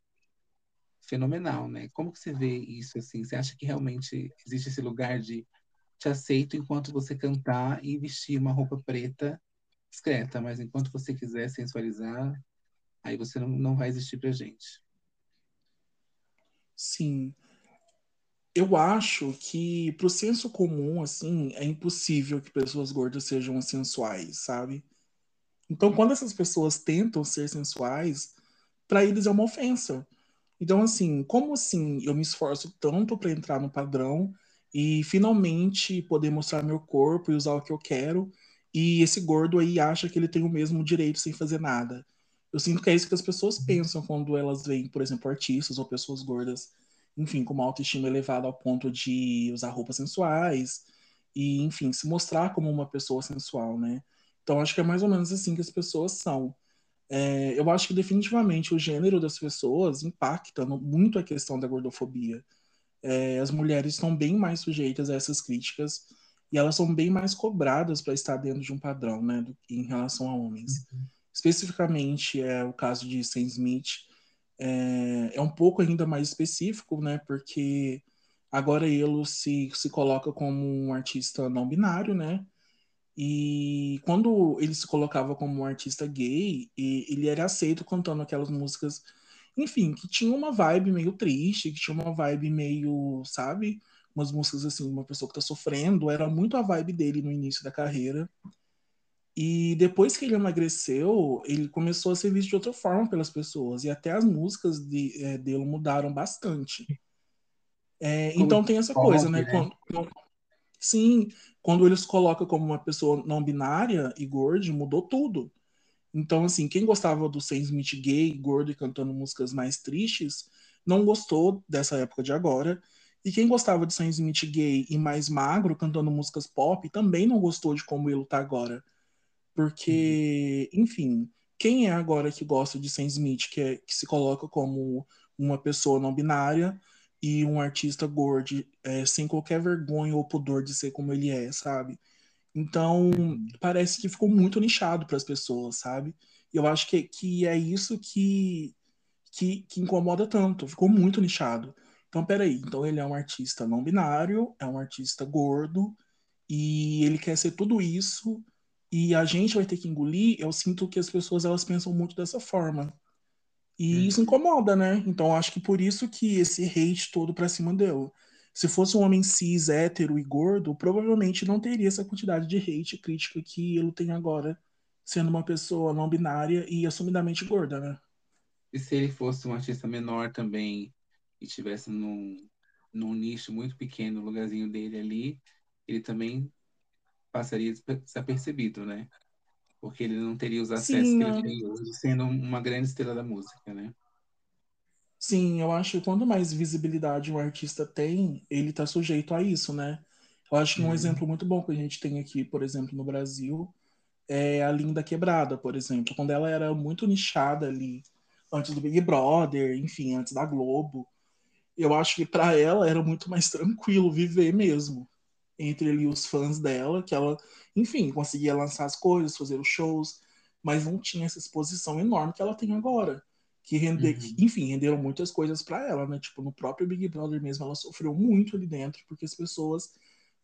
fenomenal, né? Como que você vê isso assim? Você acha que realmente existe esse lugar de te aceito enquanto você cantar e vestir uma roupa preta discreta, mas enquanto você quiser sensualizar, aí você não, não vai existir pra gente. Sim. Eu acho que pro senso comum, assim, é impossível que pessoas gordas sejam sensuais, sabe? Então, quando essas pessoas tentam ser sensuais, para eles é uma ofensa. Então, assim, como assim eu me esforço tanto para entrar no padrão e finalmente poder mostrar meu corpo e usar o que eu quero. E esse gordo aí acha que ele tem o mesmo direito sem fazer nada. Eu sinto que é isso que as pessoas pensam quando elas veem, por exemplo, artistas ou pessoas gordas, enfim, com uma autoestima elevada ao ponto de usar roupas sensuais e, enfim, se mostrar como uma pessoa sensual, né? Então, acho que é mais ou menos assim que as pessoas são. É, eu acho que definitivamente o gênero das pessoas impacta muito a questão da gordofobia é, as mulheres estão bem mais sujeitas a essas críticas e elas são bem mais cobradas para estar dentro de um padrão, né, do, em relação a homens. Uhum. Especificamente, é o caso de Sam Smith é, é, um pouco ainda mais específico, né, porque agora ele se, se coloca como um artista não binário, né, e quando ele se colocava como um artista gay, ele era aceito cantando aquelas músicas enfim, que tinha uma vibe meio triste, que tinha uma vibe meio, sabe? Umas músicas assim, uma pessoa que tá sofrendo, era muito a vibe dele no início da carreira. E depois que ele emagreceu, ele começou a ser visto de outra forma pelas pessoas. E até as músicas de, é, dele mudaram bastante. É, então tem essa coisa, né? né? Quando, quando, sim, quando eles colocam como uma pessoa não binária e gordo, mudou tudo. Então, assim, quem gostava do Sam Smith gay, gordo e cantando músicas mais tristes, não gostou dessa época de agora. E quem gostava de Sam Smith gay e mais magro, cantando músicas pop, também não gostou de como ele tá agora. Porque, uhum. enfim, quem é agora que gosta de Sam Smith, que, é, que se coloca como uma pessoa não binária e um artista gordo, é, sem qualquer vergonha ou pudor de ser como ele é, sabe? Então, parece que ficou muito nichado para as pessoas, sabe? Eu acho que, que é isso que, que, que incomoda tanto. Ficou muito nichado. Então, peraí. Então, ele é um artista não binário, é um artista gordo, e ele quer ser tudo isso, e a gente vai ter que engolir. Eu sinto que as pessoas elas pensam muito dessa forma. E hum. isso incomoda, né? Então, acho que por isso que esse hate todo pra cima deu. Se fosse um homem cis, hétero e gordo, provavelmente não teria essa quantidade de hate e crítica que ele tem agora, sendo uma pessoa não binária e assumidamente gorda, né? E se ele fosse um artista menor também e tivesse num, num nicho muito pequeno, no lugarzinho dele ali, ele também passaria desapercebido, né? Porque ele não teria os acessos Sim, que ele tem hoje, sendo uma grande estrela da música, né? Sim, eu acho que quanto mais visibilidade um artista tem, ele tá sujeito a isso, né? Eu acho que um Uhum. exemplo muito bom que a gente tem aqui, por exemplo, no Brasil, é a Linda Quebrada, por exemplo, quando ela era muito nichada ali, antes do Big Brother, enfim, antes da Globo. Eu acho que para ela era muito mais tranquilo viver mesmo entre ali os fãs dela, que ela, enfim, conseguia lançar as coisas, fazer os shows, mas não tinha essa exposição enorme que ela tem agora. Que render, Uhum. que, enfim, renderam muitas coisas para ela, né? Tipo, no próprio Big Brother mesmo, ela sofreu muito ali dentro, porque as pessoas,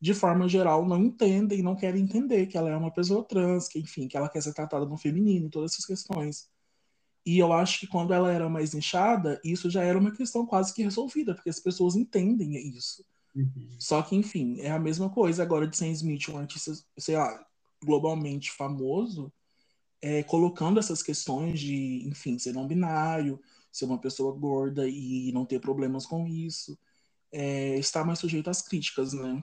de forma geral, não entendem, não querem entender que ela é uma pessoa trans, que, enfim, que ela quer ser tratada no feminino, todas essas questões. E eu acho que quando ela era mais nichada, isso já era uma questão quase que resolvida, porque as pessoas entendem isso. Uhum. Só que, enfim, é a mesma coisa agora de Sam Smith, um artista, sei lá, globalmente famoso, é, colocando essas questões de, enfim, ser não binário, ser uma pessoa gorda e não ter problemas com isso, é, está mais sujeito às críticas, né?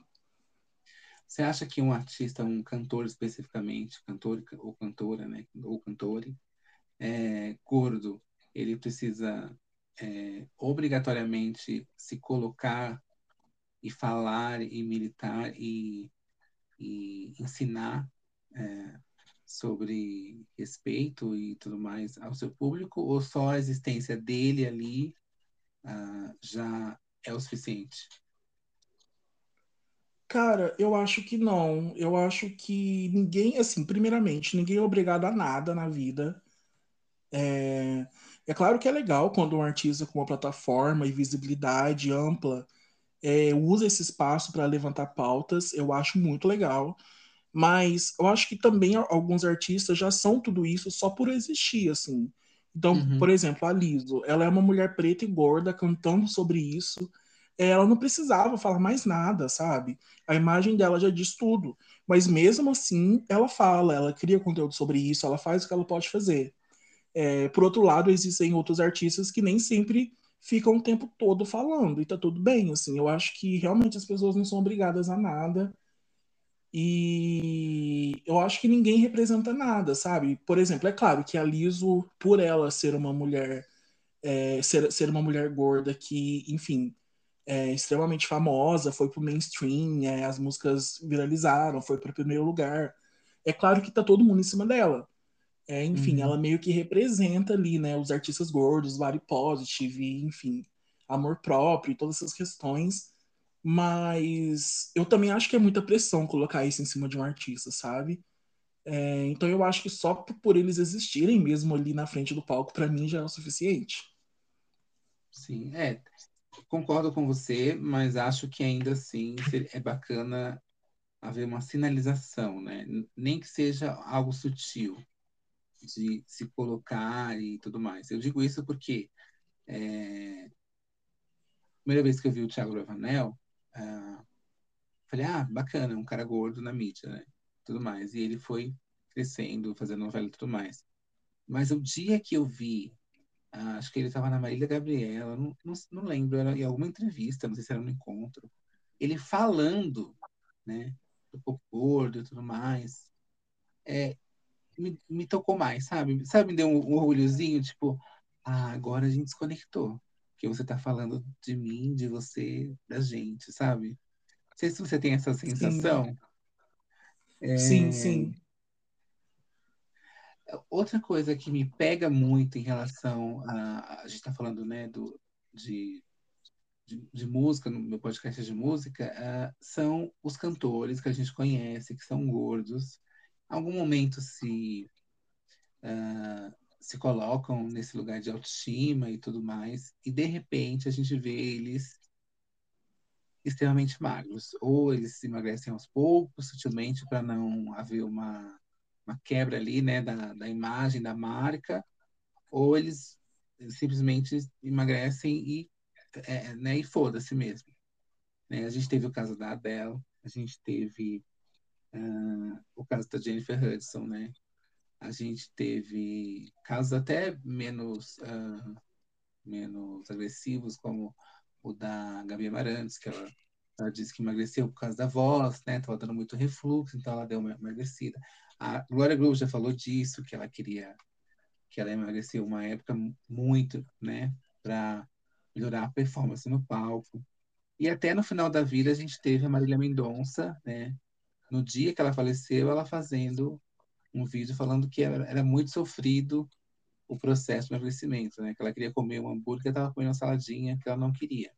Você acha que um artista, um cantor especificamente, cantor ou cantora, né, ou cantore, é, gordo, ele precisa é, obrigatoriamente se colocar e falar e militar e, e ensinar é, sobre respeito e tudo mais ao seu público ou só a existência dele ali ah, já é o suficiente? Cara, eu acho que não. Eu acho que ninguém, assim, primeiramente, ninguém é obrigado a nada na vida. É, é claro que é legal quando um artista com uma plataforma e visibilidade ampla é, usa esse espaço para levantar pautas. Eu acho muito legal. Mas eu acho que também alguns artistas já são tudo isso só por existir, assim. Então, Uhum. por exemplo, a Liso, ela é uma mulher preta e gorda cantando sobre isso. Ela não precisava falar mais nada, sabe? A imagem dela já diz tudo. Mas mesmo assim, ela fala, ela cria conteúdo sobre isso, ela faz o que ela pode fazer. É, por outro lado, existem outros artistas que nem sempre ficam o tempo todo falando, e tá tudo bem, assim. Eu acho que realmente as pessoas não são obrigadas a nada. E eu acho que ninguém representa nada, sabe? Por exemplo, é claro que a Liso, por ela ser uma mulher, é, ser, ser uma mulher gorda que, enfim, é extremamente famosa, foi pro mainstream, é, as músicas viralizaram, foi para primeiro lugar. É claro que tá todo mundo em cima dela. É, enfim, Uhum. ela meio que representa ali, né, os artistas gordos, body positive, enfim, amor próprio, todas essas questões. Mas eu também acho que é muita pressão colocar isso em cima de um artista, sabe? É, então eu acho que só por eles existirem mesmo ali na frente do palco, para mim já é o suficiente. Sim, é, concordo com você, mas acho que ainda assim é bacana haver uma sinalização, né? Nem que seja algo sutil de se colocar e tudo mais. Eu digo isso porque é, primeira vez que eu vi o Thiago Bravanel, ah, falei, ah, bacana, um cara gordo na mídia, né? Tudo mais. E ele foi crescendo, fazendo novela e tudo mais. Mas o dia que eu vi Ah, acho que ele estava na Marília Gabriela, não, não, não lembro, era em alguma entrevista, não sei se era no encontro. Ele falando, né, do corpo gordo e tudo mais, é, me, me tocou mais, sabe? Sabe, me deu um, um orgulhozinho, tipo, ah, agora a gente desconectou. Porque você tá falando de mim, de você, da gente, sabe? Não sei se você tem essa Sim, sensação. sim, É, sim. Outra coisa que me pega muito em relação a. A gente está falando, né, do, de, de, de música, no meu podcast de música, ah, são os cantores que a gente conhece, que são gordos. Algum momento se, ah, se colocam nesse lugar de autoestima e tudo mais, e de repente a gente vê eles extremamente magros. Ou eles emagrecem aos poucos, sutilmente, para não haver uma uma quebra ali, né, da, da imagem da marca, ou eles simplesmente emagrecem e, é, né, e foda-se mesmo. Né? A gente teve o caso da Adele, a gente teve uh, o caso da Jennifer Hudson, né? A gente teve casos até menos, uh, menos agressivos, como o da Gabi Amarantos, que ela, ela disse que emagreceu por causa da voz, né? Tava dando muito refluxo, então ela deu uma emagrecida. A Glória Groove já falou disso, que ela queria, que ela emagreceu uma época muito, né, para melhorar a performance no palco. E até no final da vida a gente teve a Marília Mendonça, né? No dia que ela faleceu, ela fazendo um vídeo falando que era, era muito sofrido o processo de emagrecimento, né? Que ela queria comer um hambúrguer, estava comendo uma saladinha que ela não queria.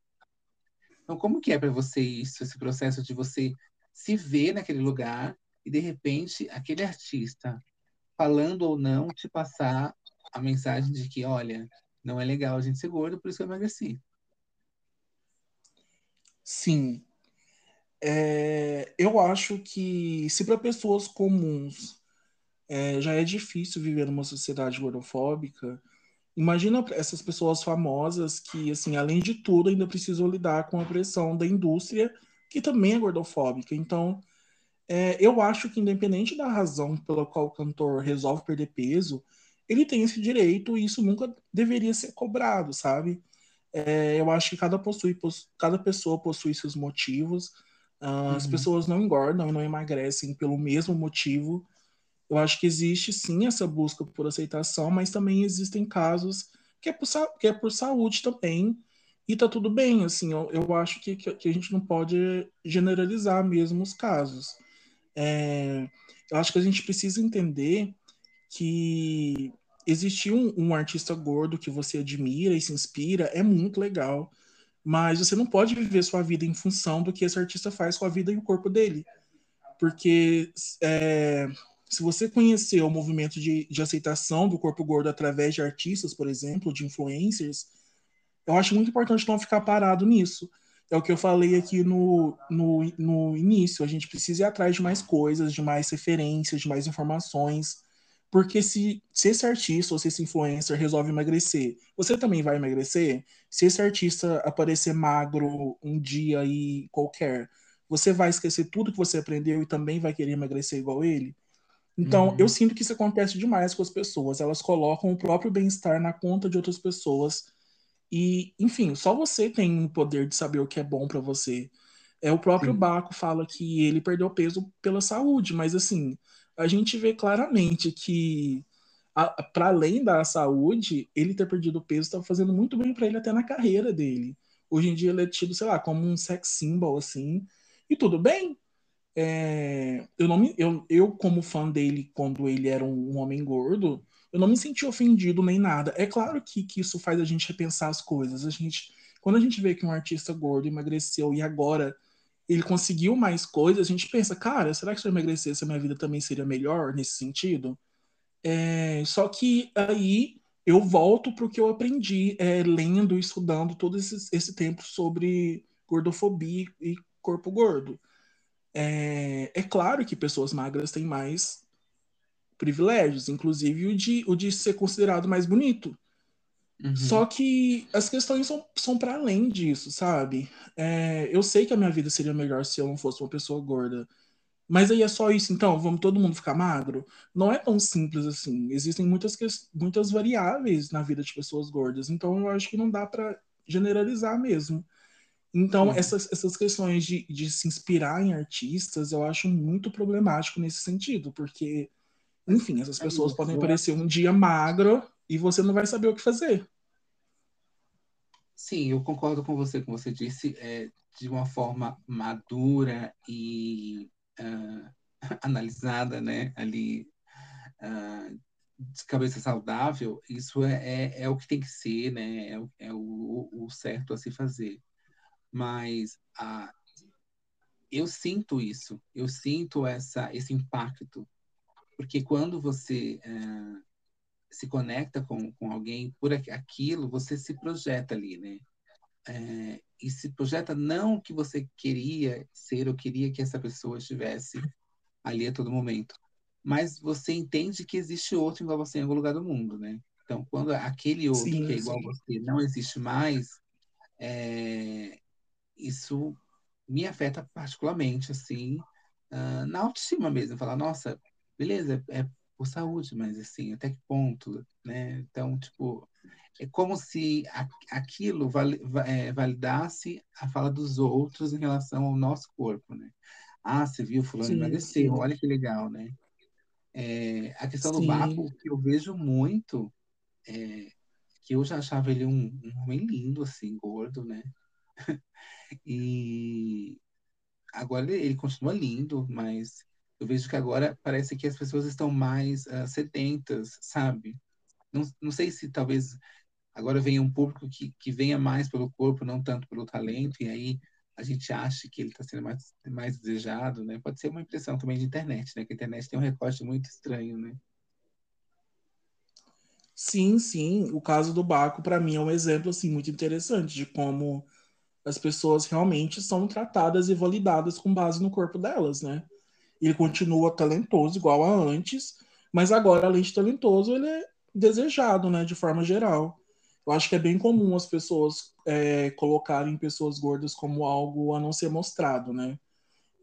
Então, como que é para você isso, esse processo de você se ver naquele lugar e de repente aquele artista falando ou não te passar a mensagem de que, olha, não é legal a gente ser gordo, por isso que eu emagreci. Sim. É, eu acho que se para pessoas comuns é, já é difícil viver numa sociedade gordofóbica, imagina essas pessoas famosas que, assim, além de tudo, ainda precisam lidar com a pressão da indústria, que também é gordofóbica. Então, é, eu acho que independente da razão pela qual o cantor resolve perder peso, ele tem esse direito e isso nunca deveria ser cobrado, sabe? É, eu acho que cada, possui, cada pessoa possui seus motivos. As uhum. pessoas não engordam e não emagrecem pelo mesmo motivo. Eu acho que existe sim essa busca por aceitação, mas também existem casos que é por, que é por saúde também. E tá tudo bem, assim, eu, eu acho que, que, a gente não pode generalizar mesmo os casos. É, eu acho que a gente precisa entender que existir um, um, artista gordo que você admira e se inspira é muito legal, mas você não pode viver sua vida em função do que esse artista faz com a vida e o corpo dele. Porque é, se você conhecer o movimento de, de aceitação do corpo gordo através de artistas, por exemplo, de influencers, eu acho muito importante não ficar parado nisso. É o que eu falei aqui no, no, no início. A gente precisa ir atrás de mais coisas, de mais referências, de mais informações porque se, se esse artista ou se esse influencer resolve emagrecer, você também vai emagrecer? Se esse artista aparecer magro um dia aí qualquer, você vai esquecer tudo que você aprendeu e também vai querer emagrecer igual ele? Então, uhum. eu sinto que isso acontece demais com as pessoas. Elas colocam o próprio bem-estar na conta de outras pessoas. E, enfim, só você tem o poder de saber o que é bom para você. É o próprio Sim. Baco fala que ele perdeu peso pela saúde, mas assim, a gente vê claramente que, para além da saúde, ele ter perdido peso está fazendo muito bem para ele até na carreira dele. Hoje em dia ele é tido, sei lá, como um sex symbol, assim, e tudo bem. É, eu, não me, eu, eu, como fã dele, quando ele era um, um, homem gordo, eu não me senti ofendido nem nada. É claro que, que isso faz a gente repensar as coisas. A gente, quando a gente vê que um artista gordo emagreceu e agora ele conseguiu mais coisas, a gente pensa, cara, será que se eu emagrecesse a minha vida também seria melhor nesse sentido? É, só que aí eu volto para o que eu aprendi é, lendo e estudando todo esse, esse tempo sobre gordofobia e corpo gordo. É, é claro que pessoas magras têm mais privilégios, inclusive o de, o de ser considerado mais bonito. Uhum. Só que as questões são, são para além disso, sabe? É, eu sei que a minha vida seria melhor se eu não fosse uma pessoa gorda. Mas aí é só isso, então, vamos todo mundo ficar magro? Não é tão simples assim. Existem muitas, muitas variáveis na vida de pessoas gordas. Então eu acho que não dá para generalizar mesmo. Então, uhum. essas, essas questões de, de se inspirar em artistas, eu acho muito problemático nesse sentido, porque, enfim, essas pessoas podem aparecer um dia magro e você não vai saber o que fazer. Sim, eu concordo com você, como você disse, é, de uma forma madura e uh, analisada, né, ali, uh, de cabeça saudável, isso é, é, é, o que tem que ser, né, é, é o, o, certo a se fazer. Mas uh, eu sinto isso, eu sinto essa, esse impacto, porque quando você uh, se conecta com, com alguém por aquilo, você se projeta ali, né? É, e se projeta não o que você queria ser ou queria que essa pessoa estivesse ali a todo momento, mas você entende que existe outro igual você em algum lugar do mundo, né? Então, quando aquele outro sim, que é igual sim. a você não existe mais, é, isso me afeta particularmente, assim, uh, na autoestima mesmo. Falar, nossa, beleza, é por saúde, mas assim, até que ponto, né? Então, tipo, é como se aquilo é, validasse a fala dos outros em relação ao nosso corpo, né? Ah, você viu, fulano emagreceu, olha que legal, né? É, a questão sim. do vácuo que eu vejo muito é, que eu já achava ele um, um homem lindo, assim, gordo, né? e agora ele, continua lindo, mas eu vejo que agora parece que as pessoas estão mais uh, sedentas, sabe? Não, não sei se talvez agora venha um público que, que venha mais pelo corpo, não tanto pelo talento, e aí a gente acha que ele está sendo mais, mais desejado, né? Pode ser uma impressão também de internet, né? Que a internet tem um recorte muito estranho, né? Sim, sim. O caso do Baco, para mim, é um exemplo assim muito interessante de como as pessoas realmente são tratadas e validadas com base no corpo delas, né? Ele continua talentoso igual a antes, mas agora, além de talentoso, ele é desejado, né? De forma geral. Eu acho que é bem comum as pessoas é, colocarem pessoas gordas como algo a não ser mostrado, né?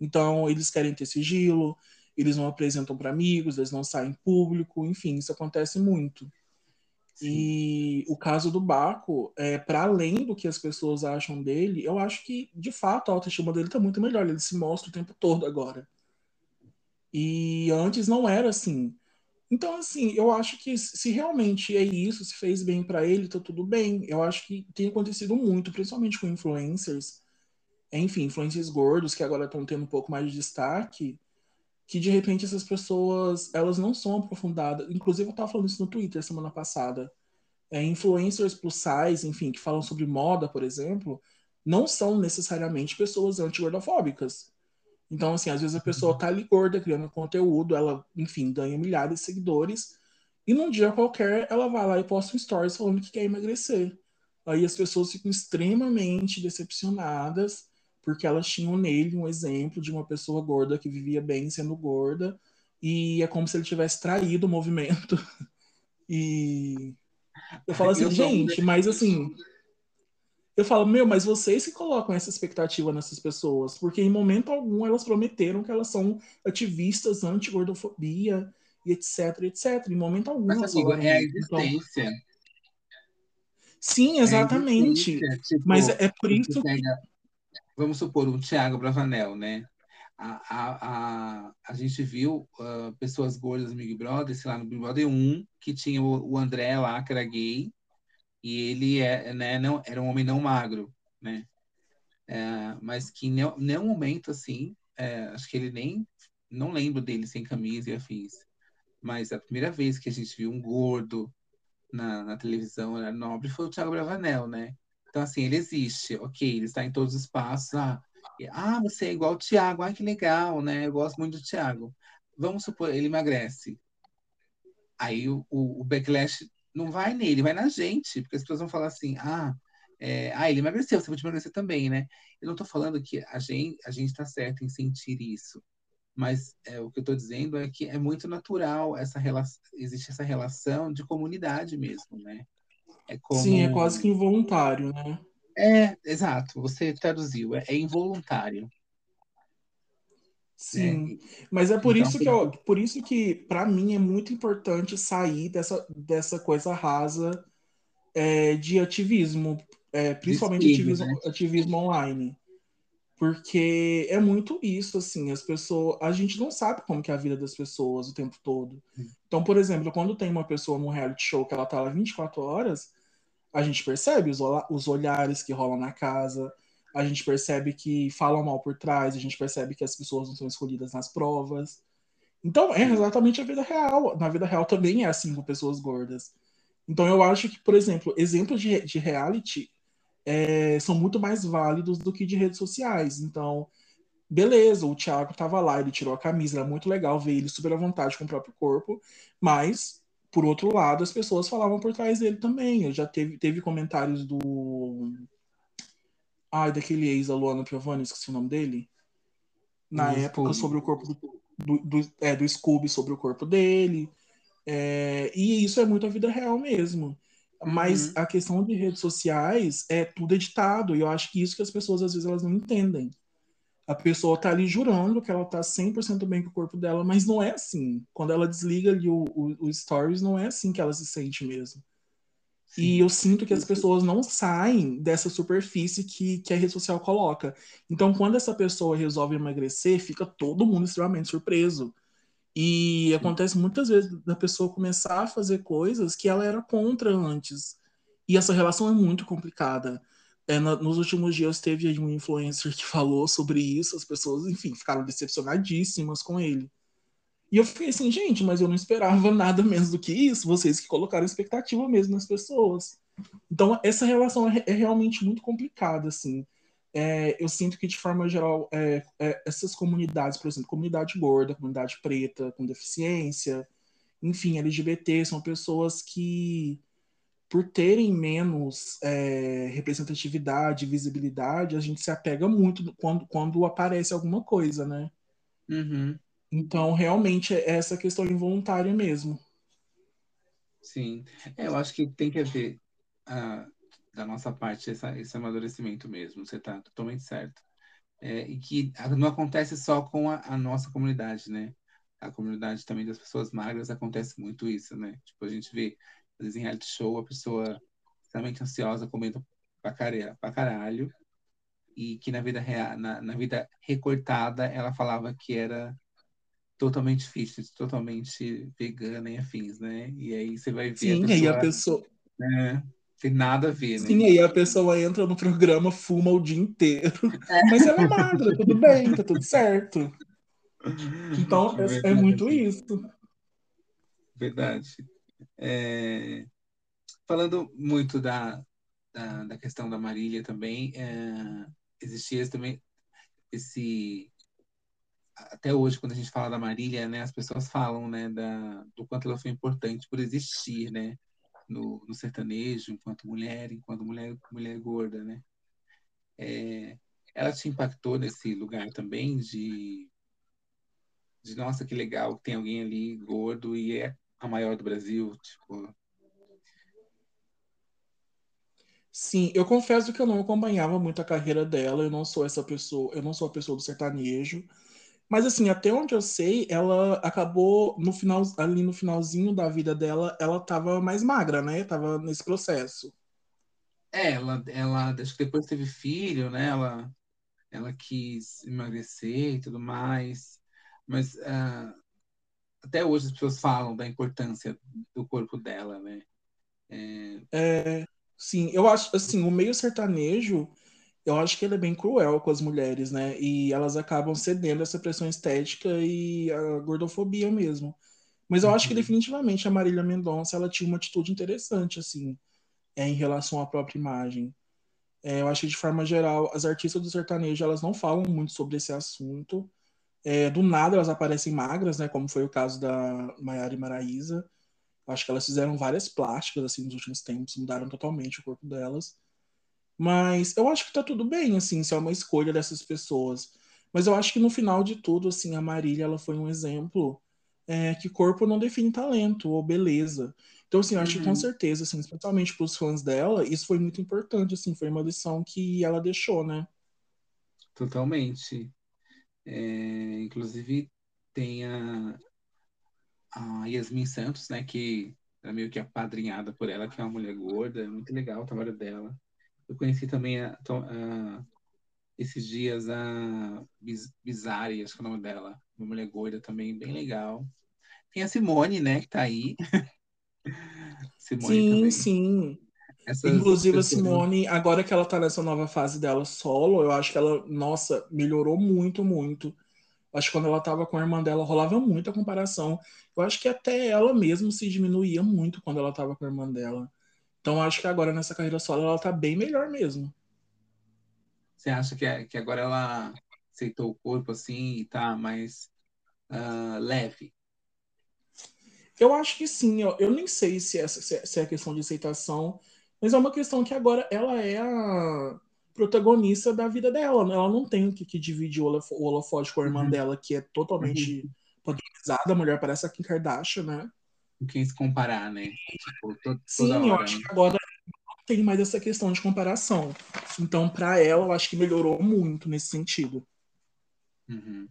Então, eles querem ter sigilo, eles não apresentam para amigos, eles não saem em público, enfim, isso acontece muito. Sim. E o caso do Baco, é, para além do que as pessoas acham dele, eu acho que, de fato, a autoestima dele está muito melhor. Ele se mostra o tempo todo agora. E antes não era assim. Então, assim, eu acho que se realmente é isso, se fez bem para ele, tá tudo bem. Eu acho que tem acontecido muito, principalmente com influencers, enfim, influencers gordos que agora estão tendo um pouco mais de destaque, que de repente essas pessoas, elas não são aprofundadas. Inclusive, eu tava falando isso no Twitter semana passada. É, influencers plus size, enfim, que falam sobre moda, por exemplo, não são necessariamente pessoas anti-gordofóbicas. Então, assim, às vezes a pessoa tá ali gorda, criando conteúdo, ela, enfim, ganha milhares de seguidores, e num dia qualquer ela vai lá e posta um stories falando que quer emagrecer. Aí as pessoas ficam extremamente decepcionadas, porque elas tinham nele um exemplo de uma pessoa gorda que vivia bem sendo gorda, e é como se ele tivesse traído o movimento. E eu falo assim, eu gente, mas assim, eu falo, meu, mas vocês que colocam essa expectativa nessas pessoas, porque em momento algum elas prometeram que elas são ativistas anti-gordofobia e etc, etc. Em momento algum. Mas, amigo, é a então existência. Então... Sim, exatamente. É tipo, mas é por isso que... Vamos supor, um Thiago Bravanel, né? A, a, a, a gente viu uh, pessoas gordas no Big Brother, sei lá, no Big Brother 1, que tinha o, o André lá, que era gay, e ele é, né, não, era um homem não magro, né? É, mas que em nenhum momento, assim, é, acho que ele nem, não lembro dele sem camisa e afins, mas a primeira vez que a gente viu um gordo na, na televisão era nobre foi o Thiago Bravanel, né? Então, assim, ele existe, ok, ele está em todos os espaços, ah, ah você é igual o Thiago, ah, que legal, né? Eu gosto muito do Thiago. Vamos supor, ele emagrece. Aí o, o, o backlash não vai nele, vai na gente, porque as pessoas vão falar assim, ah, é, ah, ele emagreceu, você vai emagrecer também, né? Eu não estou falando que a gente a gente está certo em sentir isso, mas é, o que eu estou dizendo é que é muito natural essa relação, existe essa relação de comunidade mesmo, né? É como... Sim, é quase que involuntário, né? É, exato, você traduziu, é, é involuntário. Sim, é. mas é por então, isso que eu, por isso que para mim é muito importante sair dessa, dessa coisa rasa é, de ativismo, é, principalmente ativismo, né? ativismo online, porque é muito isso assim, as pessoas, a gente não sabe como que é a vida das pessoas o tempo todo. Então, por exemplo, quando tem uma pessoa num reality show que ela tá lá 24 horas, a gente percebe os, os olhares que rolam na casa, a gente percebe que falam mal por trás, a gente percebe que as pessoas não são escolhidas nas provas. Então, é exatamente a vida real. Na vida real também é assim com pessoas gordas. Então, eu acho que, por exemplo, exemplos de, de reality é, são muito mais válidos do que de redes sociais. Então, beleza, o Thiago tava lá, ele tirou a camisa, era muito legal ver ele super à vontade com o próprio corpo, mas, por outro lado, as pessoas falavam por trás dele também. Eu já teve, teve comentários do Ai, daquele ex da Luana Piovani, esqueci o nome dele. Na do época, Scooby. sobre o corpo do, do, do, é, do Scooby, sobre o corpo dele. É, e isso é muito a vida real mesmo. Mas uhum. a questão de redes sociais é tudo editado. E eu acho que isso que as pessoas, às vezes, elas não entendem. A pessoa tá ali jurando que ela tá 100% bem com o corpo dela, mas não é assim. Quando ela desliga ali o, o, o stories, não é assim que ela se sente mesmo. E eu sinto que as pessoas não saem dessa superfície que, que a rede social coloca. Então, quando essa pessoa resolve emagrecer, fica todo mundo extremamente surpreso. E acontece muitas vezes da pessoa começar a fazer coisas que ela era contra antes. E essa relação é muito complicada. É, na, nos últimos dias teve um influencer que falou sobre isso, as pessoas, enfim, ficaram decepcionadíssimas com ele. E eu fiquei assim, gente, mas eu não esperava nada menos do que isso, vocês que colocaram expectativa mesmo nas pessoas. Então, essa relação é, é realmente muito complicada, assim. É, eu sinto que, de forma geral, é, é, essas comunidades, por exemplo, comunidade gorda, comunidade preta, com deficiência, enfim, LGBT, são pessoas que, por terem menos é, representatividade, visibilidade, a gente se apega muito quando, quando aparece alguma coisa, né? Uhum. Então, realmente, é essa questão involuntária mesmo. Sim. É, eu acho que tem que haver, uh, da nossa parte, essa, esse amadurecimento mesmo. Você está totalmente certo. É, e que não acontece só com a, a, nossa comunidade, né? A comunidade também das pessoas magras acontece muito isso, né? Tipo, a gente vê, às vezes, em reality show, a pessoa extremamente ansiosa, comendo pra caralho, pra caralho e que na vida real, na, na vida recortada, ela falava que era totalmente fitness, totalmente vegana e afins, né? E aí você vai ver Sim, a pessoa, aí a pessoa... Né? Tem nada a ver, né? Sim, aí a pessoa entra no programa, fuma o dia inteiro. É. Mas ela é magra, tudo bem, tá tudo certo. Então, é, é muito isso. Verdade. É... Falando muito da, da, da, questão da Marília também, é... existia também esse até hoje, quando a gente fala da Marília, né, as pessoas falam, né, da, do quanto ela foi importante por existir, né, no, no sertanejo, enquanto mulher, enquanto mulher, mulher gorda, né. É, ela te impactou nesse lugar também de, de, nossa, que legal, tem alguém ali gordo e é a maior do Brasil, tipo... Sim, eu confesso que eu não acompanhava muito a carreira dela, eu não sou essa pessoa, eu não sou a pessoa do sertanejo, mas assim, até onde eu sei, ela acabou no final, ali no finalzinho da vida dela, ela tava mais magra, né? Tava nesse processo. É, ela, ela acho que depois teve filho, né? Ela, ela quis emagrecer e tudo mais. Mas uh, até hoje as pessoas falam da importância do corpo dela, né? É... é, sim, eu acho assim, o meio sertanejo eu acho que ele é bem cruel com as mulheres, né? E elas acabam cedendo essa pressão estética e a gordofobia mesmo. Mas eu uhum. acho que uhum. definitivamente a Marília Mendonça ela tinha uma atitude interessante, assim, é, em relação à própria imagem. É, eu acho que de forma geral, as artistas do sertanejo elas não falam muito sobre esse assunto. É, do nada elas aparecem magras, né? Como foi o caso da Maiara e Maraísa. Eu acho que elas fizeram várias plásticas assim nos últimos tempos, mudaram totalmente o corpo delas. Mas eu acho que tá tudo bem, assim, se é uma escolha dessas pessoas. Mas eu acho que no final de tudo, assim, a Marília, ela foi um exemplo é, que corpo não define talento ou beleza. Então, assim, eu acho uhum. que com uhum. certeza, assim, especialmente para os fãs dela, isso foi muito importante, assim, foi uma lição que ela deixou, né? Totalmente. É, inclusive, tem a, a Yasmin Santos, né, que é meio que apadrinhada por ela, que é uma mulher gorda, é muito legal o trabalho dela. Eu conheci também a, a, esses dias a Bizarre, acho que é o nome dela, uma mulher gorda também, bem legal. Tem a Simone, né, que tá aí. Simone sim, também. sim. Essas Inclusive pessoas... a Simone, agora que ela tá nessa nova fase dela solo, eu acho que ela, nossa, melhorou muito, muito. Acho que quando ela tava com a irmã dela, rolava muita comparação. Eu acho que até ela mesma se diminuía muito quando ela tava com a irmã dela. Então acho que agora nessa carreira solo ela tá bem melhor mesmo. Você acha que, é, que agora ela aceitou o corpo assim e tá mais uh, leve? Eu acho que sim. Eu, eu nem sei se, essa, se é questão de aceitação, mas é uma questão que agora ela é a protagonista da vida dela. Né? Ela não tem que, que dividir o holofote com a irmã uhum. dela, que é totalmente uhum. poderizada. A mulher parece a Kim Kardashian, né? Com quem se comparar, né? Tipo, to, Sim, hora, eu acho né? que agora não tem mais essa questão de comparação. Então, para ela, eu acho que melhorou muito nesse sentido. Uhum.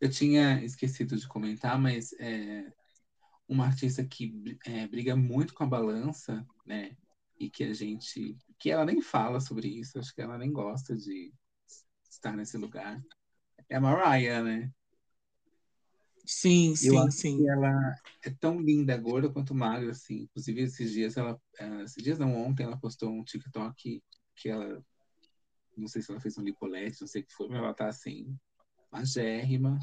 Eu tinha esquecido de comentar, mas é, uma artista que é, briga muito com a balança, né? E que a gente. que ela nem fala sobre isso, acho que ela nem gosta de estar nesse lugar. É a Mariah, né? Sim, sim, eu acho sim. que ela é tão linda, gorda quanto magra, assim. Inclusive, esses dias ela. eh, Esses dias não, ontem ela postou um TikTok que ela. Não sei se ela fez um lipolete, não sei o que foi, mas ela tá assim, magérrima.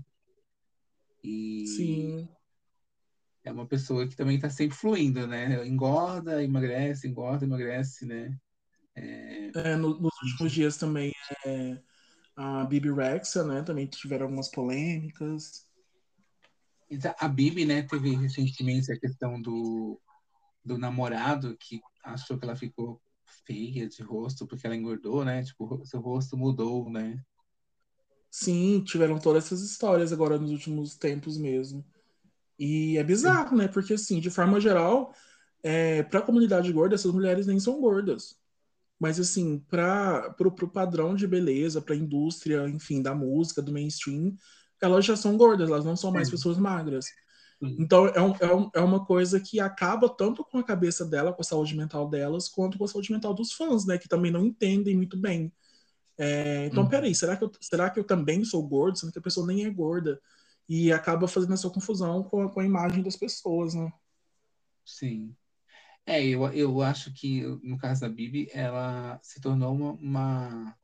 E Sim. é uma pessoa que também tá sempre fluindo, né? Engorda, emagrece, engorda, emagrece, né? É, no- nos últimos dias também é, a Bibi Rexa, né? Também tiveram algumas polêmicas. A Bibi, né, teve recentemente a questão do, do namorado que achou que ela ficou feia de rosto porque ela engordou, né? Tipo, seu rosto mudou, né? Sim, tiveram todas essas histórias agora nos últimos tempos mesmo. E é bizarro, né? Porque, assim, de forma geral, é, para a comunidade gorda, essas mulheres nem são gordas. Mas, assim, para pro padrão de beleza, para a indústria, enfim, da música, do mainstream, elas já são gordas, elas não são mais pessoas magras. Então, é, um- é, um- é uma coisa que acaba tanto com a cabeça dela, com a saúde mental delas, quanto com a saúde mental dos fãs, né? Que também não entendem muito bem. É, então, Uhum. peraí, será que, eu, será que eu também sou gordo? Sendo que a pessoa nem é gorda. E acaba fazendo essa confusão com a, com a imagem das pessoas, né? Sim. É, eu, eu acho que no caso da Bibi, ela se tornou uma, uma,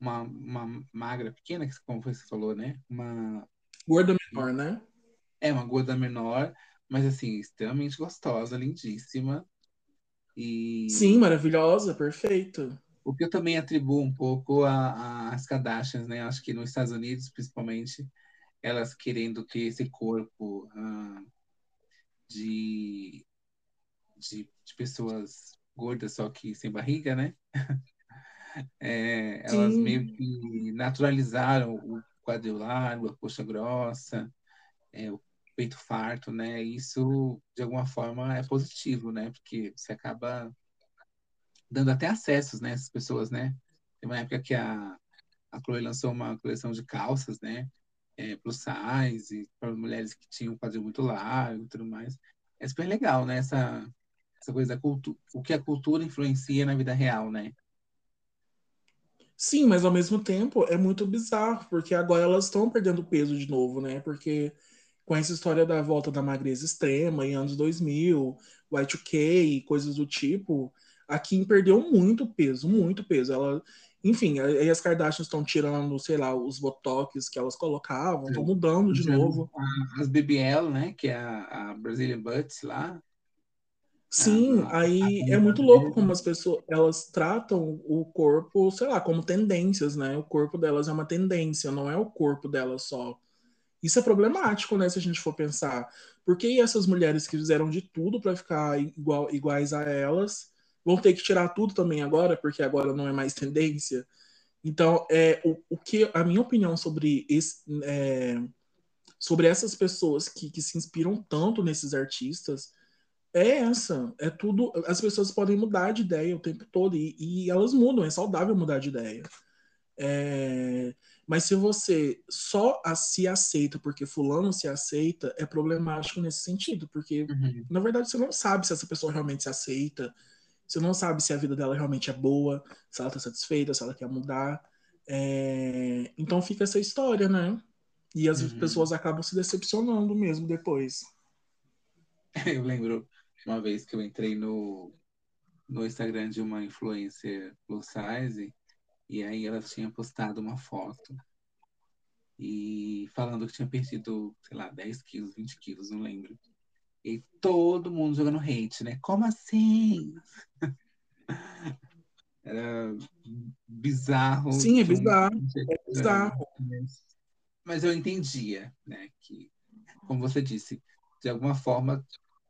uma, uma magra pequena, que como você falou, né? Uma, Gorda menor, né? é uma gorda menor, mas assim, extremamente gostosa, lindíssima. E Sim, maravilhosa, perfeita. o que eu também atribuo um pouco às Kardashians, né? Acho que nos Estados Unidos, principalmente, elas querendo ter esse corpo ah, de, de, de pessoas gordas, só que sem barriga, né? É, elas Sim. meio que naturalizaram o quadril largo, a coxa grossa, é, o peito farto, né? Isso, de alguma forma, é positivo, né? Porque você acaba dando até acessos, né? Essas pessoas, né? Tem uma época que a, a Chloe lançou uma coleção de calças, né? É, plus size, para mulheres que tinham um quadril muito largo e tudo mais. É super legal, né? Essa, essa coisa da cultura, o que a cultura influencia na vida real, né? Sim, mas ao mesmo tempo é muito bizarro, porque agora elas estão perdendo peso de novo, né? Porque com essa história da volta da magreza extrema em anos 2000, Y2K e coisas do tipo, a Kim perdeu muito peso, muito peso. Ela, enfim, aí as Kardashians estão tirando, sei lá, os botox que elas colocavam, estão mudando de novo. As BBL, né? Que é a, a Brazilian Butts lá. Sim, Ah, aí a- é muito louco como as pessoas elas tratam o corpo, sei lá, como tendências, né? O corpo delas é uma tendência, não é o corpo delas só. Isso é problemático, né, se a gente for pensar. Por que essas mulheres que fizeram de tudo para ficar igual, iguais a elas vão ter que tirar tudo também agora, porque agora não é mais tendência? Então, é, o, o que a minha opinião sobre, esse, é, sobre essas pessoas que, que se inspiram tanto nesses artistas é essa. É tudo. As pessoas podem mudar de ideia o tempo todo e, e elas mudam. É saudável mudar de ideia. É, mas se você só se aceita porque fulano se aceita, é problemático nesse sentido, porque Uhum. na verdade você não sabe se essa pessoa realmente se aceita, você não sabe se a vida dela realmente é boa, se ela tá satisfeita, se ela quer mudar. É, então fica essa história, né? E as Uhum. pessoas acabam se decepcionando mesmo depois. Eu lembro uma vez que eu entrei no, no Instagram de uma influencer plus size e aí ela tinha postado uma foto e falando que tinha perdido, sei lá, 10 quilos, 20 quilos, não lembro. E todo mundo jogando hate, né? Como assim? Era bizarro. Sim, é bizarro, um é bizarro. mas eu entendia, né? Que, como você disse, de alguma forma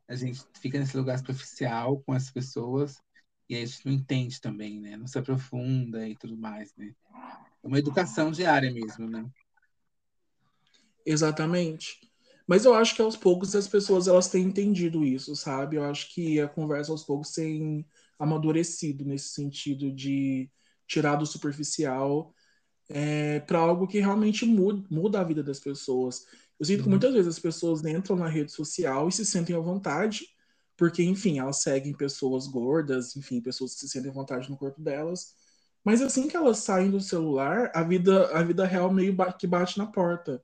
a gente fica nesse lugar superficial com as pessoas e a gente não entende também, né? Não se aprofunda e tudo mais, né? É uma educação diária mesmo, né? Exatamente. Mas eu acho que aos poucos as pessoas elas têm entendido isso, sabe? Eu acho que a conversa aos poucos tem amadurecido nesse sentido de tirar do superficial é, para algo que realmente muda, muda a vida das pessoas. Eu sinto que Uhum. muitas vezes as pessoas entram na rede social e se sentem à vontade, porque, enfim, elas seguem pessoas gordas, enfim, pessoas que se sentem à vontade no corpo delas. Mas assim que elas saem do celular, a vida, a vida real meio que bate na porta.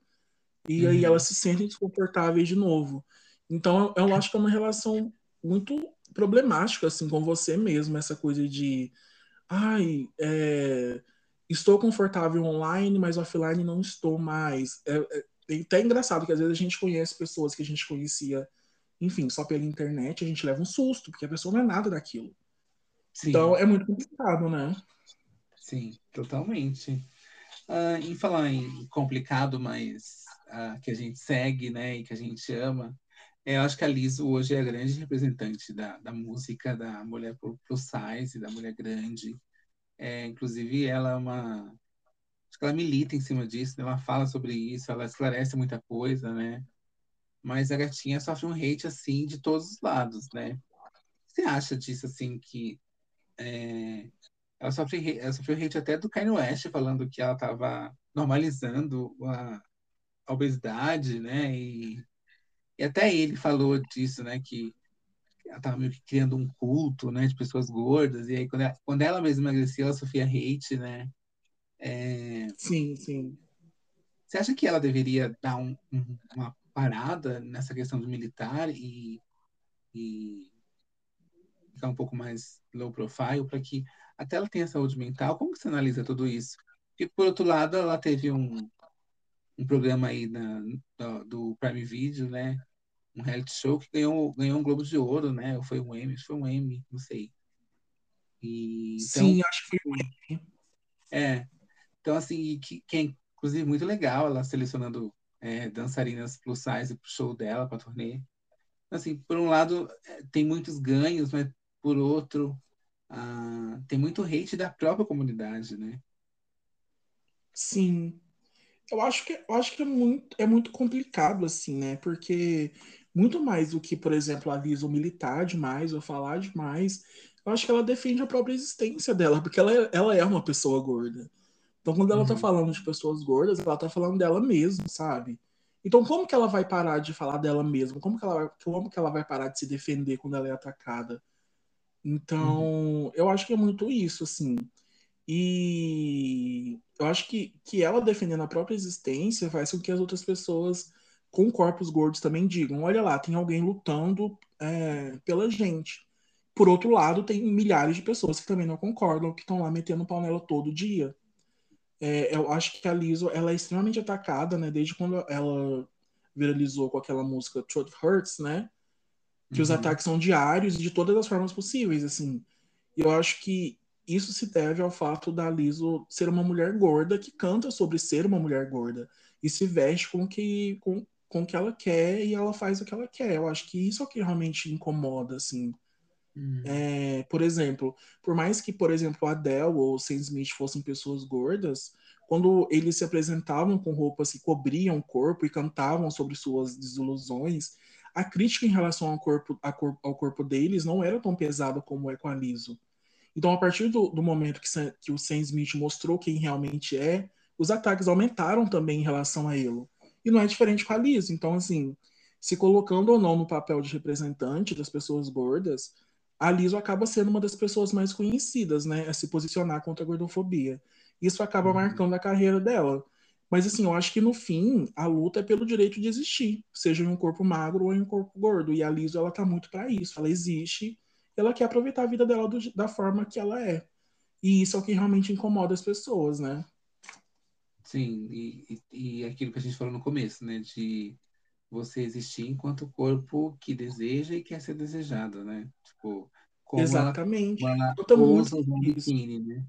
e uhum. aí elas se sentem desconfortáveis de novo. Então eu, eu acho que é uma relação muito problemática assim com você mesmo, essa coisa de ai, é, estou confortável online, mas offline não estou mais. É, é, é até engraçado que às vezes a gente conhece pessoas que a gente conhecia, enfim, só pela internet, a gente leva um susto, porque a pessoa não é nada daquilo. Sim. Então é muito complicado, né? Sim, totalmente. Uh, em falar em complicado, mas uh, que a gente segue, né, e que a gente ama, eu acho que a Liso hoje é a grande representante da, da música da mulher plus size, da mulher grande. É, inclusive, ela é uma. Acho que ela milita em cima disso, né? ela fala sobre isso, ela esclarece muita coisa, né? Mas a gatinha sofre um hate, assim, de todos os lados, né? Você acha disso, assim, que. É, ela, sofre, ela sofreu hate até do Kanye West, falando que ela estava normalizando a, a obesidade, né? E e até ele falou disso, né? Que ela estava meio que criando um culto, né? De pessoas gordas. E aí, quando ela, quando ela mesma emagrecia, ela sofria hate, né? É... Sim, sim. Você acha que ela deveria dar um, um, uma parada nessa questão do militar e, e ficar um pouco mais low profile para que até ela tenha saúde mental? Como que você analisa tudo isso? Porque, por outro lado, ela teve um, um programa aí na, do, do, Prime Video, né? Um reality show que ganhou, ganhou um Globo de Ouro, né? Ou foi um Emmy? Foi um Emmy, não sei. E, então, Sim, acho que foi um Emmy. É. Então, assim, que, que é inclusive muito legal ela selecionando é, dançarinas plus size pro show dela, pra turnê. Assim, por um lado, é, tem muitos ganhos, mas por outro, ah, tem muito hate da própria comunidade, né? Sim, eu acho que, eu acho que é, muito, é muito complicado, assim, né? Porque muito mais do que, por exemplo, avisa o militar demais ou falar demais, eu acho que ela defende a própria existência dela, porque ela é, ela é uma pessoa gorda. Então, quando ela tá uhum. tá falando de pessoas gordas, ela tá falando dela mesma, sabe? Então, como que ela vai parar de falar dela mesma? Como que ela, como que ela vai parar de se defender quando ela é atacada? Então, uhum. eu acho que é muito isso, assim. E eu acho que, que ela defendendo a própria existência faz com que as outras pessoas com corpos gordos também digam: olha lá, tem alguém lutando é, pela gente. Por outro lado, tem milhares de pessoas que também não concordam, que estão lá metendo pau nela todo dia. É, eu acho que a Lizzo ela é extremamente atacada, né? Desde quando ela viralizou com aquela música Truth Hurts, né? Que uhum. os ataques são diários e de todas as formas possíveis, assim. E eu acho que isso se deve ao fato da Liso ser uma mulher gorda que canta sobre ser uma mulher gorda e se veste com que com, com o que ela quer e ela faz o que ela quer. Eu acho que isso é o que realmente incomoda, assim. Hum. É, por exemplo, por mais que, por exemplo, Adele ou Sam Smith fossem pessoas gordas, quando eles se apresentavam com roupas que cobriam o corpo e cantavam sobre suas desilusões, a crítica em relação ao corpo, ao corpo deles não era tão pesada como é com a Liso. Então, a partir do, do momento que, que o Sam Smith mostrou quem realmente é, os ataques aumentaram também em relação a ele. E não é diferente com a Liz. Então, assim, se colocando ou não no papel de representante das pessoas gordas, a Liz acaba sendo uma das pessoas mais conhecidas, né, a se posicionar contra a gordofobia. Isso acaba uhum. marcando a carreira dela. Mas, assim, eu acho que no fim, a luta é pelo direito de existir, seja em um corpo magro ou em um corpo gordo. E a Liz, ela tá muito para isso. Ela existe ela quer aproveitar a vida dela do, da forma que ela é. E isso é o que realmente incomoda as pessoas, né? Sim, e, e, e aquilo que a gente falou no começo, né? De você existir enquanto corpo que deseja e quer ser desejado, né? Tipo, como Exatamente. Ela, como ela muito biquíni, né?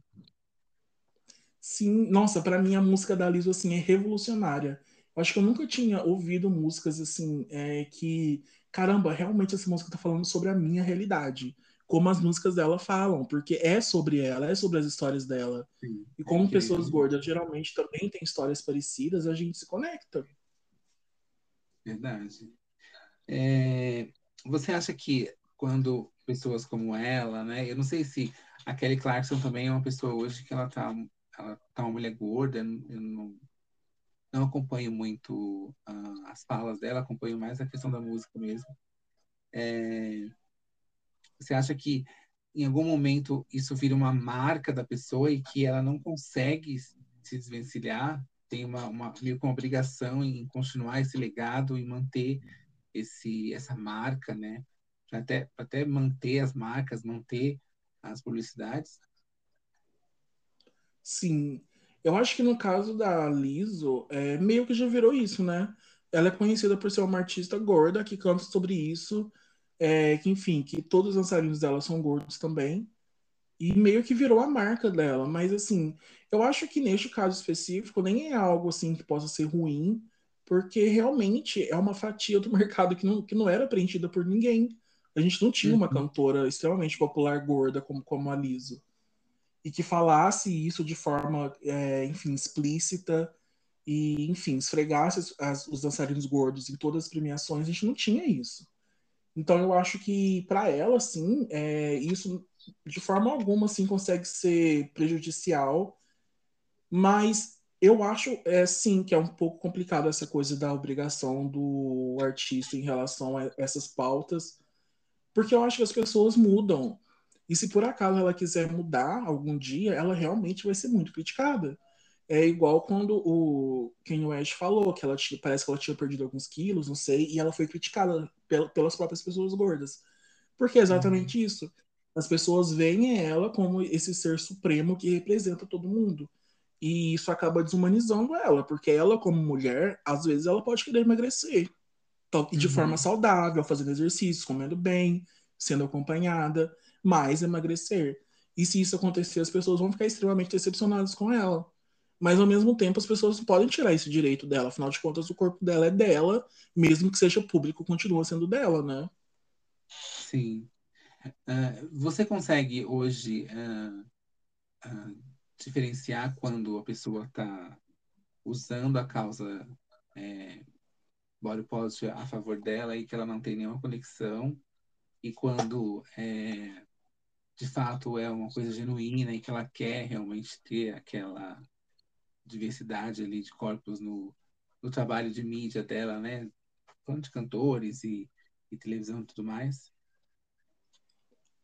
Sim, nossa, para mim a música da Liso assim é revolucionária. Eu acho que eu nunca tinha ouvido músicas assim é, que caramba, realmente essa música tá falando sobre a minha realidade. Como as músicas dela falam, porque é sobre ela, é sobre as histórias dela. Sim, e como é pessoas gordas geralmente também têm histórias parecidas, a gente se conecta. Verdade. É, você acha que quando pessoas como ela, né? Eu não sei se a Kelly Clarkson também é uma pessoa hoje que ela tá, ela tá uma mulher gorda, eu não, não acompanho muito uh, as falas dela, acompanho mais a questão da música mesmo. É, você acha que em algum momento isso vira uma marca da pessoa e que ela não consegue se desvencilhar tem uma, uma meio com obrigação em continuar esse legado e manter esse essa marca, né? Até até manter as marcas, manter as publicidades. Sim, eu acho que no caso da Liso, é, meio que já virou isso, né? Ela é conhecida por ser uma artista gorda que canta sobre isso, é, que enfim, que todos os dançarinos dela são gordos também e meio que virou a marca dela. Mas assim, eu acho que neste caso específico nem é algo assim que possa ser ruim, porque realmente é uma fatia do mercado que não, que não era preenchida por ninguém. A gente não tinha uma uhum. cantora extremamente popular gorda como, como a Liso. E que falasse isso de forma, é, enfim, explícita e, enfim, esfregasse as, as, os dançarinos gordos em todas as premiações, a gente não tinha isso. Então eu acho que para ela, sim, é, isso de forma alguma assim consegue ser prejudicial, mas eu acho é sim que é um pouco complicado essa coisa da obrigação do artista em relação a essas pautas, porque eu acho que as pessoas mudam. E se por acaso ela quiser mudar algum dia, ela realmente vai ser muito criticada. É igual quando o Kanye West falou que ela tinha, parece que ela tinha perdido alguns quilos, não sei, e ela foi criticada pelas próprias pessoas gordas. Porque é exatamente uhum. isso. As pessoas veem ela como esse ser supremo que representa todo mundo. E isso acaba desumanizando ela, porque ela, como mulher, às vezes ela pode querer emagrecer. E de uhum. forma saudável, fazendo exercícios, comendo bem, sendo acompanhada, mas emagrecer. E se isso acontecer, as pessoas vão ficar extremamente decepcionadas com ela. Mas ao mesmo tempo, as pessoas não podem tirar esse direito dela. Afinal de contas, o corpo dela é dela, mesmo que seja público, continua sendo dela, né? Sim. Uh, você consegue hoje uh, uh, diferenciar quando a pessoa está usando a causa é, body positive a favor dela e que ela não tem nenhuma conexão e quando é, de fato é uma coisa genuína e que ela quer realmente ter aquela diversidade ali de corpos no, no trabalho de mídia dela, né? Falando de cantores e, e televisão e tudo mais.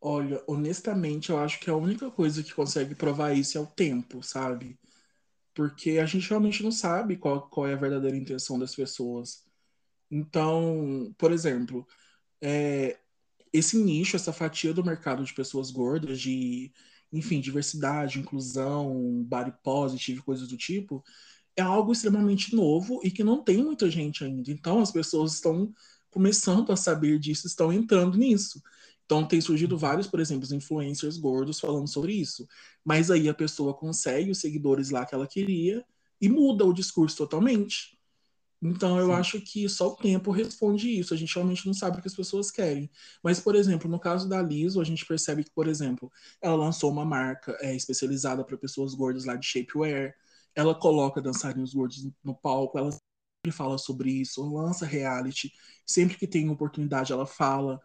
Olha, honestamente, eu acho que a única coisa que consegue provar isso é o tempo, sabe? Porque a gente realmente não sabe qual, qual é a verdadeira intenção das pessoas. Então, por exemplo, é, esse nicho, essa fatia do mercado de pessoas gordas, de, enfim, diversidade, inclusão, body positive, coisas do tipo, é algo extremamente novo e que não tem muita gente ainda. Então, as pessoas estão começando a saber disso, estão entrando nisso. Então, tem surgido vários, por exemplo, influencers gordos falando sobre isso. Mas aí a pessoa consegue os seguidores lá que ela queria e muda o discurso totalmente. Então, eu Sim. acho que só o tempo responde isso. A gente realmente não sabe o que as pessoas querem. Mas, por exemplo, no caso da Liso, a gente percebe que, por exemplo, ela lançou uma marca é, especializada para pessoas gordas lá de shapewear. Ela coloca dançarinos gordos no palco. Ela sempre fala sobre isso. Lança reality. Sempre que tem oportunidade, ela fala.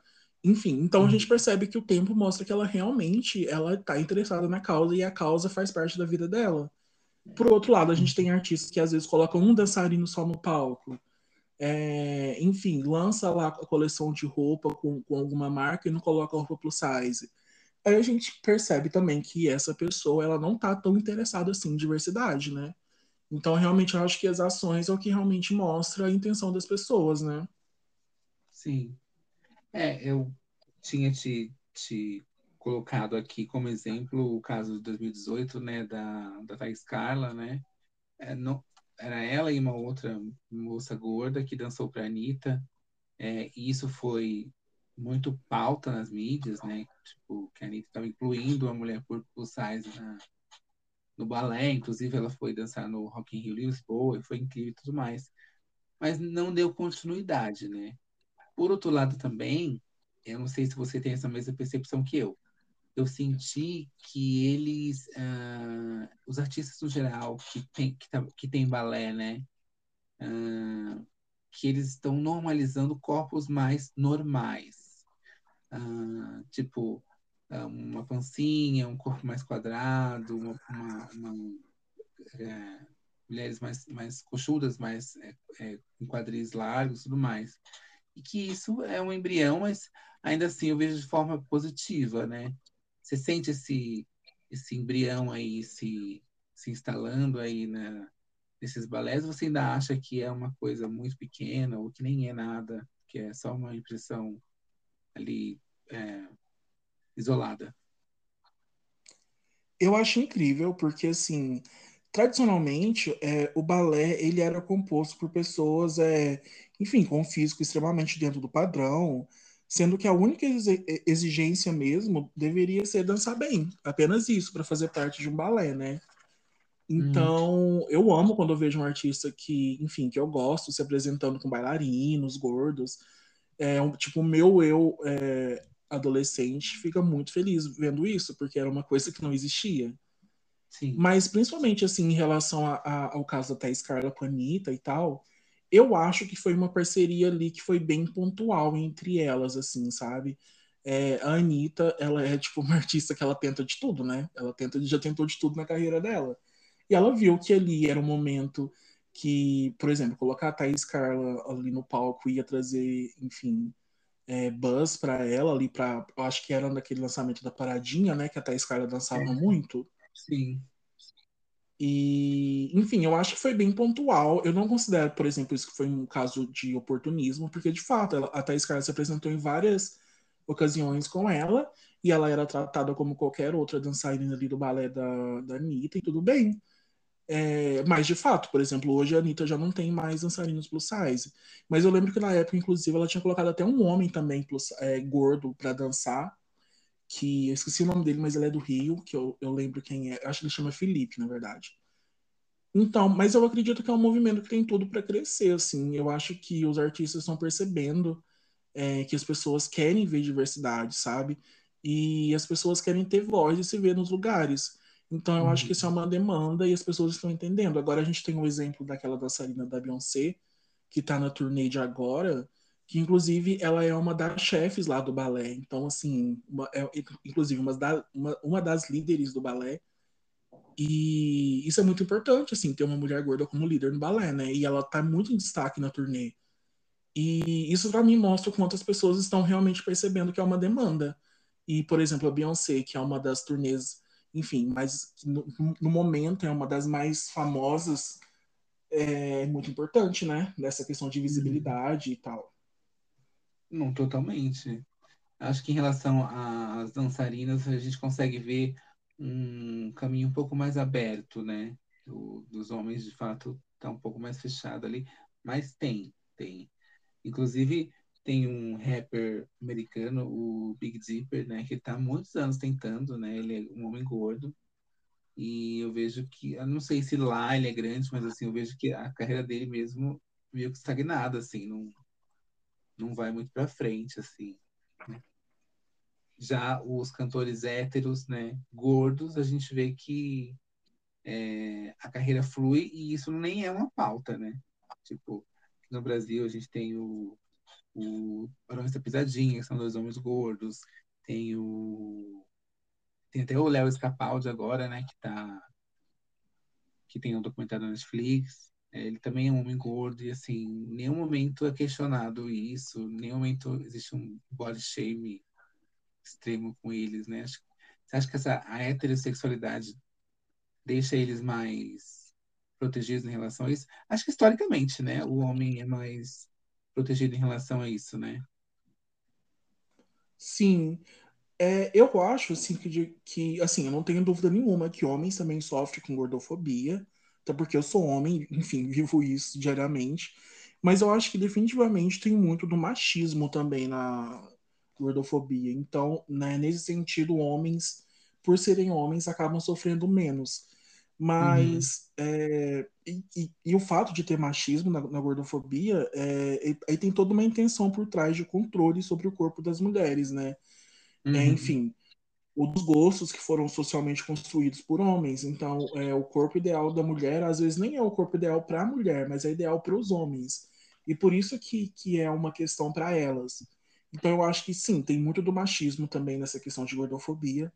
Enfim, então a gente uhum. percebe que o tempo mostra que ela realmente ela está interessada na causa e a causa faz parte da vida dela. Por outro lado, a gente tem artistas que às vezes colocam um dançarino só no palco. É, enfim, lança lá a coleção de roupa com, com alguma marca e não coloca roupa plus size. Aí a gente percebe também que essa pessoa ela não está tão interessada assim em diversidade, né? Então, realmente, eu acho que as ações é o que realmente mostra a intenção das pessoas, né? Sim. É, eu tinha te, te colocado aqui como exemplo o caso de 2018, né, da, da Thais Carla, né? É, era ela e uma outra moça gorda que dançou para a Anitta, é, e isso foi muito pauta nas mídias, né? Tipo, que a Anitta estava incluindo a mulher por plus size na, no balé, inclusive ela foi dançar no Rock in Rio Lisboa, e foi incrível e tudo mais. Mas não deu continuidade, né? Por outro lado, também, eu não sei se você tem essa mesma percepção que eu. Eu senti que eles, uh, os artistas no geral que tem, que, tá, que tem balé, né? Uh, que eles estão normalizando corpos mais normais. Uh, tipo, uma pancinha, um corpo mais quadrado, uma, uma, uma é, mulheres mais, mais coxudas, mais é, é, com quadris largos tudo mais e que isso é um embrião, mas ainda assim eu vejo de forma positiva, né? Você sente esse, esse embrião aí se, se instalando aí na, desses balés, você ainda acha que é uma coisa muito pequena ou que nem é nada, que é só uma impressão ali é, isolada? Eu acho incrível, porque assim, tradicionalmente, é, o balé ele era composto por pessoas, é, enfim, com físico extremamente dentro do padrão, sendo que a única exigência mesmo deveria ser dançar bem, apenas isso para fazer parte de um balé, né? Então, hum. eu amo quando eu vejo um artista que, enfim, que eu gosto, se apresentando com bailarinos, gordos. É, um, tipo, o meu eu é, adolescente fica muito feliz vendo isso, porque era uma coisa que não existia. Sim. Mas, principalmente, assim, em relação a, a, ao caso da Thais Carla com a Anitta e tal, eu acho que foi uma parceria ali que foi bem pontual entre elas, assim, sabe? É, a Anitta, ela é, tipo, uma artista que ela tenta de tudo, né? Ela tenta, já tentou de tudo na carreira dela. E ela viu que ali era um momento que, por exemplo, colocar a Thaís Carla ali no palco ia trazer, enfim, é, buzz para ela ali, para eu acho que era naquele lançamento da Paradinha, né? Que a Thaís Carla dançava é. muito. Sim. E, enfim, eu acho que foi bem pontual. Eu não considero, por exemplo, isso que foi um caso de oportunismo, porque de fato ela, a Thaís Carla se apresentou em várias ocasiões com ela e ela era tratada como qualquer outra dançarina ali do balé da, da Anitta e tudo bem. É, mas de fato, por exemplo, hoje a Anitta já não tem mais dançarinos plus size. Mas eu lembro que na época, inclusive, ela tinha colocado até um homem também plus, é, gordo para dançar, que eu esqueci o nome dele, mas ele é do Rio, que eu, eu lembro quem é. Acho que ele chama Felipe, na verdade. Então, mas eu acredito que é um movimento que tem tudo para crescer, assim. Eu acho que os artistas estão percebendo é, que as pessoas querem ver diversidade, sabe? E as pessoas querem ter voz e se ver nos lugares. Então eu uhum. acho que isso é uma demanda e as pessoas estão entendendo. Agora a gente tem o um exemplo daquela dançarina da Beyoncé, que está na turnê de agora, que inclusive ela é uma das chefes lá do balé. Então, assim, uma, é, inclusive uma, da, uma, uma das líderes do balé. E isso é muito importante, assim, ter uma mulher gorda como líder no balé, né? E ela tá muito em destaque na turnê. E isso para mim mostra quantas pessoas estão realmente percebendo que é uma demanda. E, por exemplo, a Beyoncé, que é uma das turnês enfim, mas no, no, momento é uma das mais famosas, é muito importante, né? Nessa questão de visibilidade e tal. Não, totalmente. Acho que em relação às dançarinas, a gente consegue ver um caminho um pouco mais aberto, né? O, dos homens, de fato, está um pouco mais fechado ali, mas tem, tem. Inclusive, tem um rapper americano, o Big Dipper, né, que está há muitos anos tentando, né, ele é um homem gordo, e eu vejo que, eu não sei se lá ele é grande, mas assim, eu vejo que a carreira dele mesmo meio que estagnada, assim, não, não vai muito para frente, assim. Né? Já os cantores héteros, né, gordos, a gente vê que é, a carreira flui e isso nem é uma pauta, né? Tipo, no Brasil a gente tem o o Barões da Pisadinha, que são dois homens gordos. Tem o. Tem até o Léo Escapaldi agora, né? Que tá. Que tem um documentário na Netflix. É, ele também é um homem gordo e, assim, em nenhum momento é questionado isso, em nenhum momento existe um body shame extremo com eles, né? Você acha que essa, a heterossexualidade deixa eles mais protegidos em relação a isso? Acho que historicamente, né? O homem é mais protegido em relação a isso, né? Sim. É, eu acho assim que, que assim, eu não tenho dúvida nenhuma que homens também sofrem com gordofobia, até porque eu sou homem, enfim, vivo isso diariamente. Mas eu acho que definitivamente tem muito do machismo também na gordofobia. Então, né, nesse sentido, homens, por serem homens, acabam sofrendo menos. Mas uhum. é, e, e, e, o fato de ter machismo na, na gordofobia é, aí tem toda uma intenção por trás de controle sobre o corpo das mulheres, né? É, uhum. É, enfim, os gostos que foram socialmente construídos por homens. Então, é, o corpo ideal da mulher às vezes nem é o corpo ideal para a mulher, mas é ideal para os homens. E por isso que, que é uma questão para elas. Então, eu acho que sim, tem muito do machismo também nessa questão de gordofobia.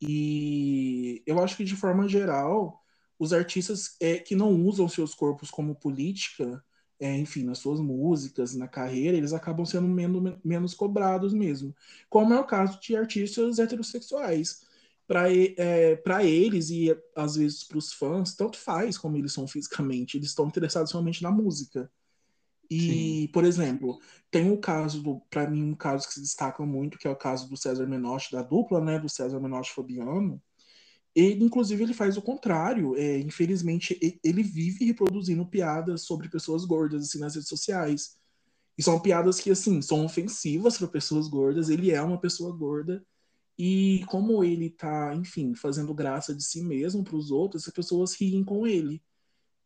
E eu acho que, de forma geral, os artistas é, que não usam seus corpos como política, é, enfim, nas suas músicas, na carreira, eles acabam sendo menos, menos cobrados mesmo. Como é o caso de artistas heterossexuais. para é, eles e às vezes para os fãs, tanto faz como eles são fisicamente, eles estão interessados somente na música. E, Sim. por exemplo, tem um caso, do, para mim, um caso que se destaca muito, que é o caso do César Menotti, da dupla, né, do César Menotti Fabiano. Ele, inclusive, ele faz o contrário. É, infelizmente, ele vive reproduzindo piadas sobre pessoas gordas assim, nas redes sociais. E são piadas que, assim, são ofensivas para pessoas gordas. Ele é uma pessoa gorda. E como ele tá, enfim, fazendo graça de si mesmo para os outros, as pessoas riem com ele.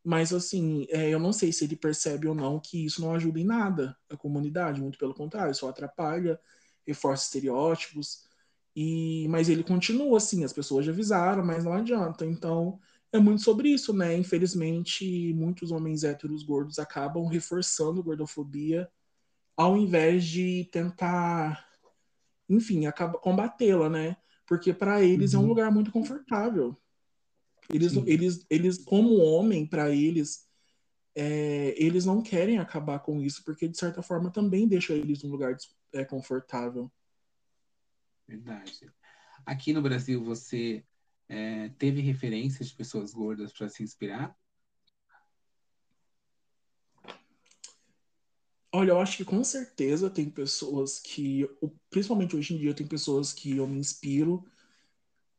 Mas, assim, é, eu não sei se ele percebe ou não que isso não ajuda em nada a comunidade, muito pelo contrário, só atrapalha, reforça estereótipos. E, mas ele continua assim, as pessoas já avisaram, mas não adianta. Então, é muito sobre isso, né? Infelizmente, muitos homens héteros gordos acabam reforçando gordofobia ao invés de tentar, enfim, combatê-la, né? Porque para eles uhum. é um uhum. lugar muito confortável. Eles, eles, eles como homem, para eles, é, eles não querem acabar com isso, porque de certa forma também deixa eles num lugar é, confortável. Verdade. Aqui no Brasil, você é, teve referências de pessoas gordas para se inspirar? Olha, eu acho que com certeza tem pessoas que, principalmente hoje em dia, tem pessoas que eu me inspiro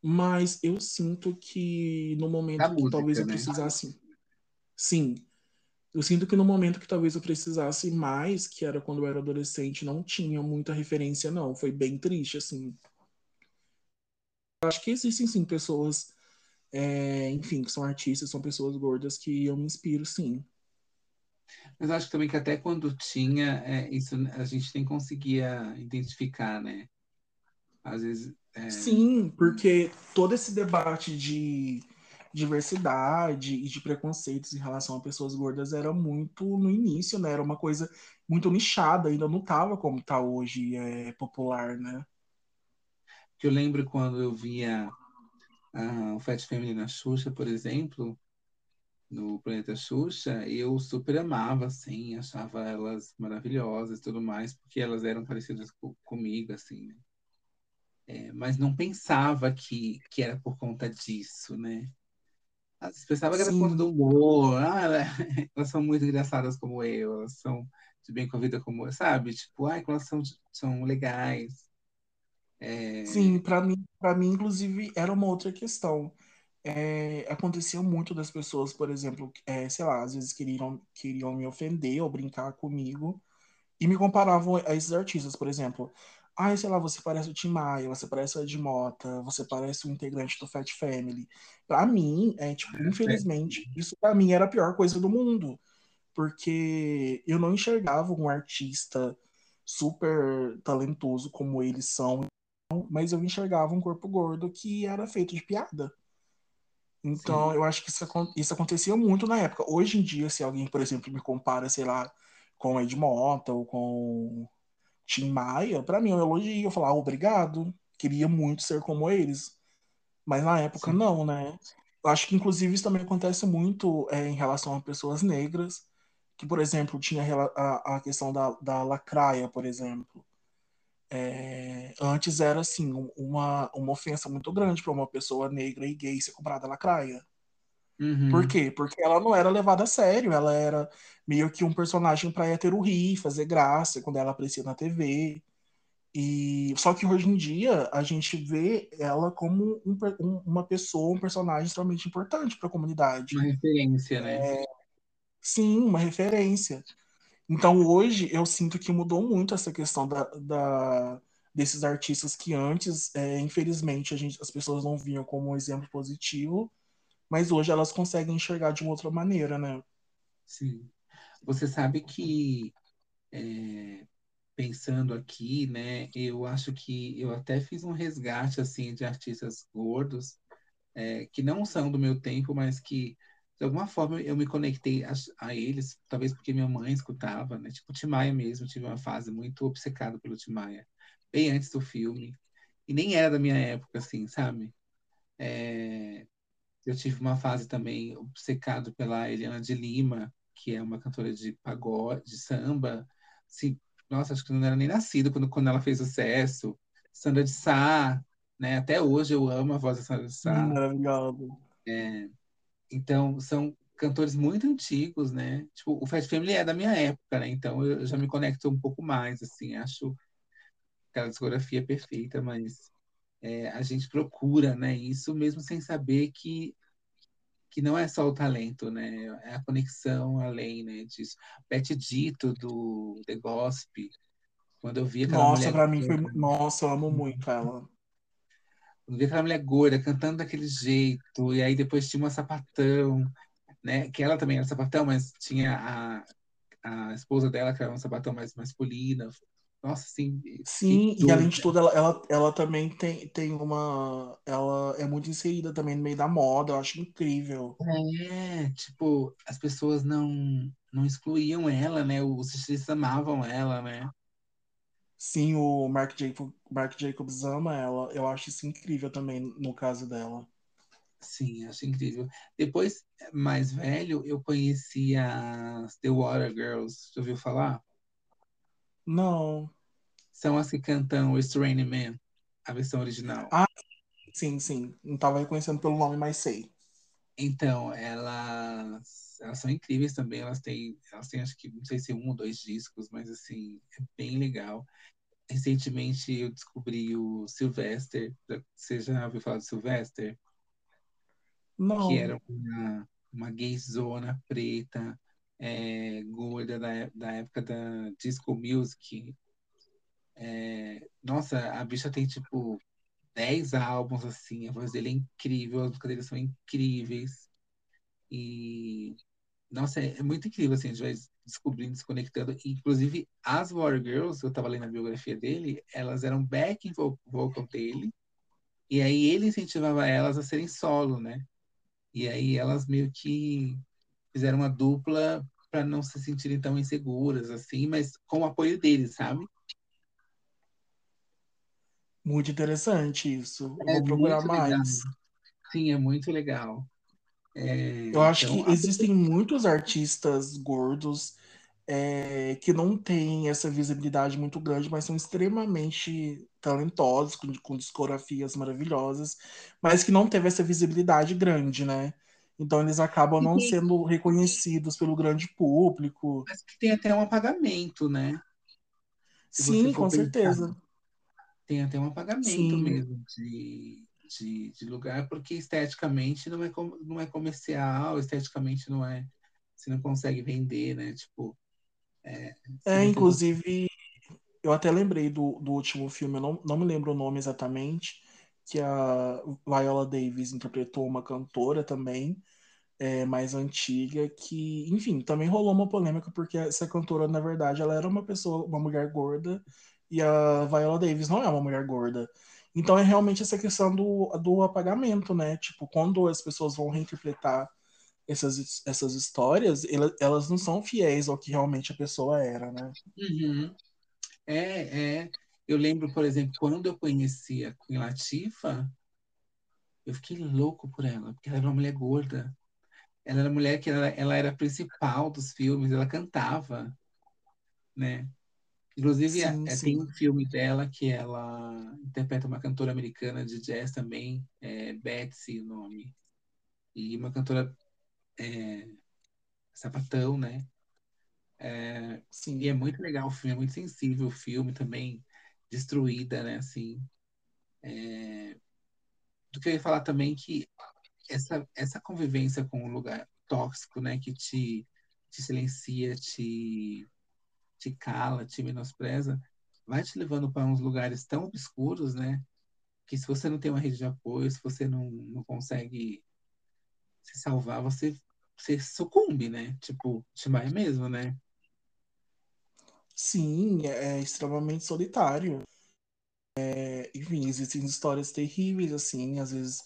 mas eu sinto que no momento da que música, talvez eu né? precisasse. Sim. Eu sinto que no momento que talvez eu precisasse mais, que era quando eu era adolescente, não tinha muita referência, não. Foi bem triste, assim. Eu acho que existem, sim, pessoas, é, enfim, que são artistas, são pessoas gordas que eu me inspiro, sim. Mas acho também que até quando tinha, é, isso a gente nem conseguia identificar, né? Às vezes é... Sim, porque todo esse debate de diversidade e de preconceitos em relação a pessoas gordas era muito no início, né? Era uma coisa muito nichada, ainda não tava como está hoje, é popular, né? Eu lembro quando eu via uh, o Fat Family na Xuxa, por exemplo, no Planeta Xuxa, eu super amava, assim, achava elas maravilhosas e tudo mais, porque elas eram parecidas com, comigo, assim, né? é, mas não pensava que, que era por conta disso, né? Pensava que era por do humor, ah, elas são muito engraçadas como eu, elas são de bem com a vida como eu, sabe? Tipo, ai, elas são, são legais. É... Sim, para mim, para mim, inclusive, era uma outra questão. É, acontecia muito das pessoas, por exemplo, é, sei lá, às vezes queriam, queriam me ofender ou brincar comigo e me comparavam a esses artistas, por exemplo. Ai, sei lá, você parece o Tim Maia, você parece o Ed Mota, você parece um integrante do Fat Family. Pra mim, é tipo, é, infelizmente, isso pra mim era a pior coisa do mundo. Porque eu não enxergava um artista super talentoso como eles são, mas eu enxergava um corpo gordo que era feito de piada. Então, Sim. eu acho que isso, isso acontecia muito na época. Hoje em dia, se alguém, por exemplo, me compara, sei lá, com Ed Mota ou com Tim Maia, para mim é um elogio. Eu falar, ah, obrigado, queria muito ser como eles. Mas na época Sim. não, né? Eu acho que inclusive isso também acontece muito é, em relação a pessoas negras, que, por exemplo, tinha a, a questão da, da lacraia, por exemplo. É, antes era assim uma, uma ofensa muito grande para uma pessoa negra e gay ser comprada lacraia. Uhum. Por quê? Porque ela não era levada a sério, ela era meio que um personagem para hétero rir, fazer graça quando ela aparecia na TV. E só que hoje em dia a gente vê ela como um, um, uma pessoa, um personagem extremamente importante para a comunidade. Uma referência, né? É, sim, uma referência. Então hoje eu sinto que mudou muito essa questão da, da desses artistas que antes, é, infelizmente, a gente, as pessoas não viam como um exemplo positivo mas hoje elas conseguem enxergar de uma outra maneira, né? Sim. Você sabe que, é, pensando aqui, né, eu acho que eu até fiz um resgate, assim, de artistas gordos, é, que não são do meu tempo, mas que, de alguma forma, eu me conectei a, a eles, talvez porque minha mãe escutava, né, tipo Timaya mesmo, tive uma fase muito obcecada pelo Timaya, bem antes do filme, e nem era da minha época, assim, sabe? É, eu tive uma fase também obcecado pela Eliana de Lima, que é uma cantora de pagode, de samba. Assim, nossa, acho que não era nem nascido quando, quando ela fez sucesso. Sandra de Sá, né? Até hoje eu amo a voz da Sara de Sá. Maravilhosa. É, então, são cantores muito antigos, né? Tipo, o Fat Family é da minha época, né? Então eu já me conecto um pouco mais, assim, acho aquela discografia perfeita, mas é, a gente procura, né? Isso mesmo sem saber que que não é só o talento, né? É a conexão além, né? Disso. Beth Dito do The Gospel, quando eu vi aquela Nossa, pra mim foi. Nossa, eu amo muito ela. Quando eu vi aquela mulher gorda cantando daquele jeito, e aí depois tinha uma sapatão, né? Que ela também era sapatão, mas tinha a, a esposa dela, que era uma sapatão mais masculina. Nossa, assim. Sim, e além de tudo, ela, ela, ela também tem, tem uma. Ela é muito inserida também no meio da moda, eu acho incrível. É, tipo, as pessoas não, não excluíam ela, né? Os estilistas amavam ela, né? Sim, o Mark, Jacob, Mark Jacobs ama ela. Eu acho isso incrível também no caso dela. Sim, acho incrível. Depois, mais velho, eu conheci as The Water Girls. Já ouviu falar? Não. São as que cantam Restraining Man, a versão original. Ah, sim, sim. Não estava reconhecendo pelo nome, mas sei. Então, elas, elas são incríveis também. Elas têm, elas têm, acho que, não sei se um ou dois discos, mas assim, é bem legal. Recentemente eu descobri o Sylvester. Você já ouviu falar do Sylvester? Não. Que era uma, uma gayzona preta, é, gorda da, da época da disco music. É, nossa, a bicha tem tipo 10 álbuns assim, a voz dele é incrível, as músicas dele são incríveis. E nossa, é, é muito incrível assim, a gente vai descobrindo, se conectando. Inclusive, as War Girls, eu estava lendo a biografia dele, elas eram backing vocal dele, e aí ele incentivava elas a serem solo, né? E aí elas meio que fizeram uma dupla para não se sentirem tão inseguras, assim, mas com o apoio dele, sabe? Muito interessante isso. É Vou procurar mais. Legal. Sim, é muito legal. É, Eu acho então, que existem muitos artistas gordos é, que não têm essa visibilidade muito grande, mas são extremamente talentosos, com, com discografias maravilhosas, mas que não teve essa visibilidade grande, né? Então eles acabam não sendo reconhecidos pelo grande público. Mas que tem até um apagamento, né? Se Sim, com pensar, certeza. Tem até um apagamento Sim. mesmo de, de, de, lugar, porque esteticamente não é, não é comercial, esteticamente não é. Você não consegue vender, né? Tipo. É, é inclusive, eu até lembrei do, do último filme, eu não, não me lembro o nome exatamente, que a Viola Davis interpretou uma cantora também, é, mais antiga, que, enfim, também rolou uma polêmica, porque essa cantora, na verdade, ela era uma pessoa, uma mulher gorda, e a Viola Davis não é uma mulher gorda. Então é realmente essa questão do, do apagamento, né? Tipo, quando as pessoas vão reinterpretar essas, essas histórias, elas, não são fiéis ao que realmente a pessoa era, né? Uhum. É, é. Eu lembro, por exemplo, quando eu conheci a Queen Latifah, eu fiquei louco por ela, porque ela era uma mulher gorda. Ela era mulher que ela, ela era a principal dos filmes, ela cantava, né? Inclusive, sim, é, sim. tem um filme dela que ela interpreta uma cantora americana de jazz também, é Betsy o nome. E uma cantora é, sapatão, né? É, sim. E é muito legal o filme, é muito sensível o filme também, destruída, né? Assim, é, do que eu ia falar também que essa, essa convivência com um lugar tóxico, né, que te, te silencia, te, te cala, te menospreza, vai te levando para uns lugares tão obscuros, né, que se você não tem uma rede de apoio, se você não, não consegue se salvar, você, você sucumbe, né? Tipo, te vai mesmo, né? Sim, é, é extremamente solitário. É, enfim, existem histórias terríveis, assim, às vezes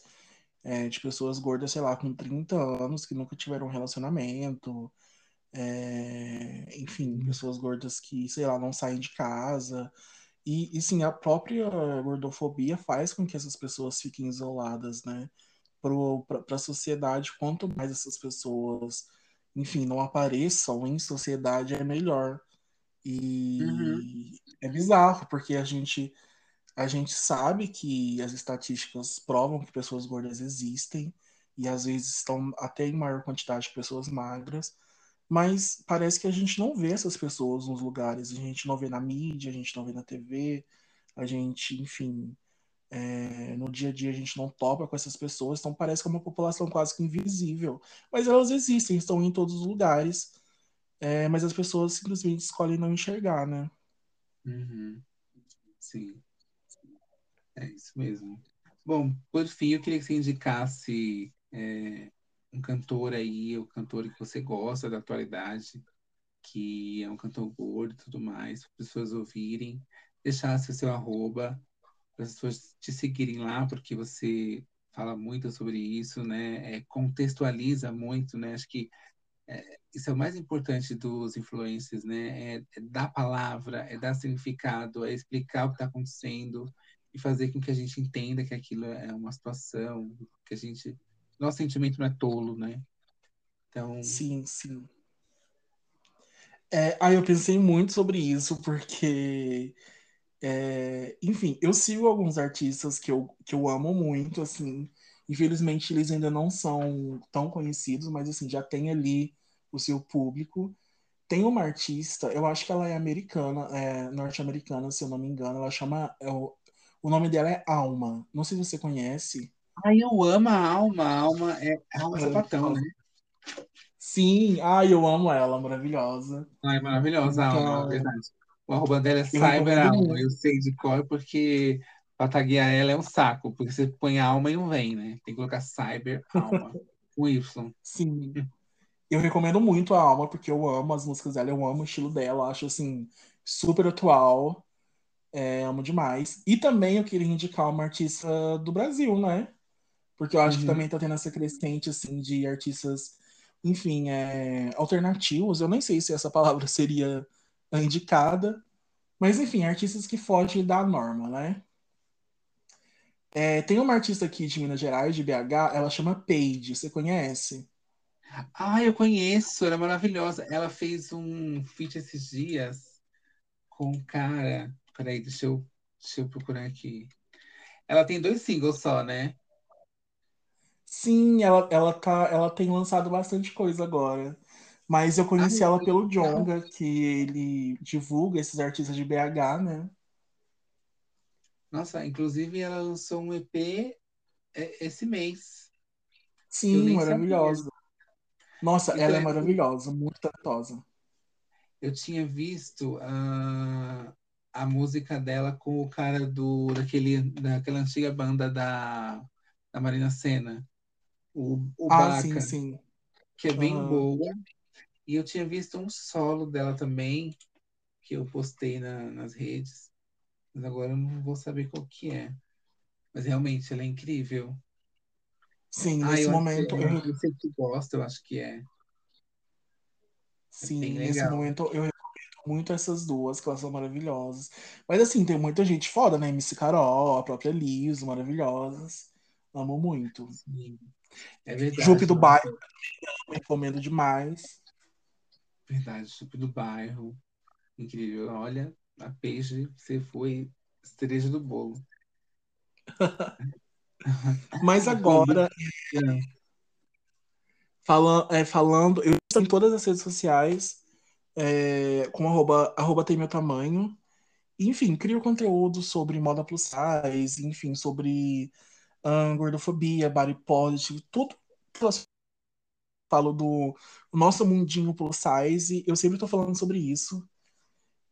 é, de pessoas gordas, sei lá, com 30 anos, que nunca tiveram um relacionamento. É, enfim, pessoas gordas que, sei lá, não saem de casa. E, e sim, a própria gordofobia faz com que essas pessoas fiquem isoladas, né? Para a sociedade, quanto mais essas pessoas, enfim, não apareçam em sociedade, é melhor. E uhum. é bizarro, porque a gente A gente sabe que as estatísticas provam que pessoas gordas existem e às vezes estão até em maior quantidade que pessoas magras, mas parece que a gente não vê essas pessoas nos lugares, a gente não vê na mídia, a gente não vê na TV, a gente, enfim, é, no dia a dia a gente não topa com essas pessoas, então parece que é uma população quase que invisível. Mas elas existem, estão em todos os lugares, é, mas as pessoas simplesmente escolhem não enxergar, né? Uhum. Sim. É isso mesmo. Bom, por fim, eu queria que você indicasse é, um cantor aí, o cantor que você gosta da atualidade, que é um cantor gordo e tudo mais, para as pessoas ouvirem, deixasse o seu arroba, para as pessoas te seguirem lá, porque você fala muito sobre isso, né? É, contextualiza muito, né? Acho que é, isso é o mais importante dos influencers, né? É, é, dar palavra, é dar significado, é explicar o que está acontecendo e fazer com que a gente entenda que aquilo é uma situação, que a gente nosso sentimento não é tolo, né? Então. Sim, sim. É, aí eu pensei muito sobre isso, porque. É, enfim, eu sigo alguns artistas que eu, que eu amo muito, assim. Infelizmente, eles ainda não são tão conhecidos, mas, assim, já tem ali o seu público. Tem uma artista, eu acho que ela é americana, é norte-americana, se eu não me engano. Ela chama. É, o, nome dela é Alma. Não sei se você conhece. Ai, eu amo a Alma. A Alma é a Alma Sapatão, né? Sim, ai, eu amo ela, maravilhosa. Ai, maravilhosa a Alma, então, verdade. O arroba dela é Cyber Alma. Eu sei de cor porque pra taguear ela é um saco, porque você põe alma e não vem, né? Tem que colocar Cyber Alma. com Y. Sim. Eu recomendo muito a Alma, porque eu amo as músicas dela, eu amo o estilo dela, acho assim, super atual. É, amo demais. E também eu queria indicar uma artista do Brasil, né? Porque eu acho uhum. que também tá tendo essa crescente, assim, de artistas, enfim, é, alternativos. Eu nem sei se essa palavra seria indicada. Mas, enfim, artistas que fogem da norma, né? É, tem uma artista aqui de Minas Gerais, de BH, ela chama Paige. Você conhece? Ah, eu conheço, ela é maravilhosa. Ela fez um feat esses dias com um cara. Peraí, deixa eu, deixa eu procurar aqui. Ela tem dois singles só, né? Sim, ela, ela, tá, ela tem lançado bastante coisa agora. Mas eu conheci ela pelo Jonga, que ele divulga esses artistas de BH, né? Nossa, inclusive ela lançou um EP é, esse mês. Sim, maravilhosa. Nossa, então, ela é maravilhosa, muito talentosa. Eu tinha visto a, a música dela com o cara do daquele, daquela antiga banda da, da Marina Senna o, o ah, Baca, sim, sim. que é bem uhum. boa. E eu tinha visto um solo dela também, que eu postei na, nas redes, mas agora eu não vou saber qual que é. Mas realmente ela é incrível. Sim, ah, nesse momento. eu, eu sei que gosta, eu acho que é. é sim, é nesse momento eu muito essas duas, que elas são maravilhosas. Mas assim, tem muita gente foda, né? MC Carol, a própria Liso, maravilhosas. Amo muito. Sim. É verdade. Jupe do bairro, recomendo demais. Verdade, Jupe do bairro. Incrível. Olha, a peixe, você foi cereja do bolo. Mas agora, é, falando, é, falando, eu estou em todas as redes sociais é, com arroba, arroba tem meu tamanho. Enfim, crio conteúdo sobre moda plus size, enfim, sobre um, gordofobia, body positive, tudo falo do nosso mundinho plus size, eu sempre estou falando sobre isso.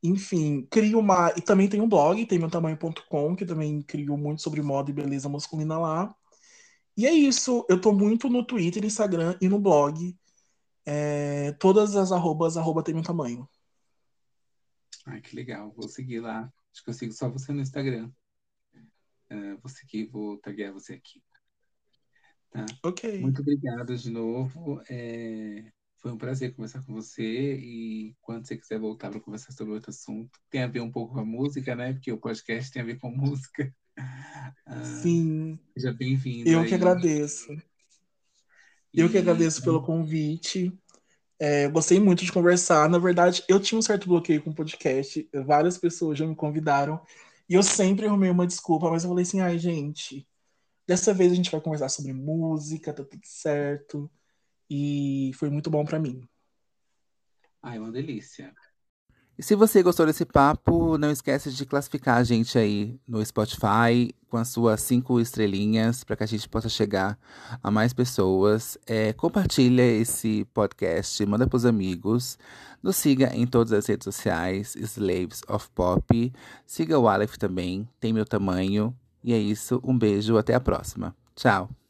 Enfim, crio uma. E também tem um blog, tem meu tamanho.com, que também crio muito sobre moda e beleza masculina lá. E é isso. Eu tô muito no Twitter, Instagram e no blog. É, todas as arrobas, arroba tem meu tamanho. Ai, que legal. Vou seguir lá. Acho que eu sigo só você no Instagram. Uh, vou seguir, vou taguear você aqui. Tá? Ok. Muito obrigado de novo. É, foi um prazer conversar com você e quando você quiser voltar para conversar sobre outro assunto, tem a ver um pouco com a música, né? Porque o podcast tem a ver com música. Uh, Sim. Seja bem-vindo. Eu aí. que agradeço. Eu que agradeço pelo convite. É, gostei muito de conversar. Na verdade, eu tinha um certo bloqueio com o podcast. Várias pessoas já me convidaram E eu sempre arrumei uma desculpa, mas eu falei assim, ai, gente, dessa vez a gente vai conversar sobre música, tá tudo certo. E foi muito bom para mim. Ai, uma delícia. E se você gostou desse papo, não esquece de classificar a gente aí no Spotify com as suas cinco estrelinhas para que a gente possa chegar a mais pessoas. É, compartilha esse podcast, manda para os amigos. Nos siga em todas as redes sociais, Slaves of Pop. Siga o Aleph também, tem meu tamanho. E é isso, um beijo, até a próxima. Tchau!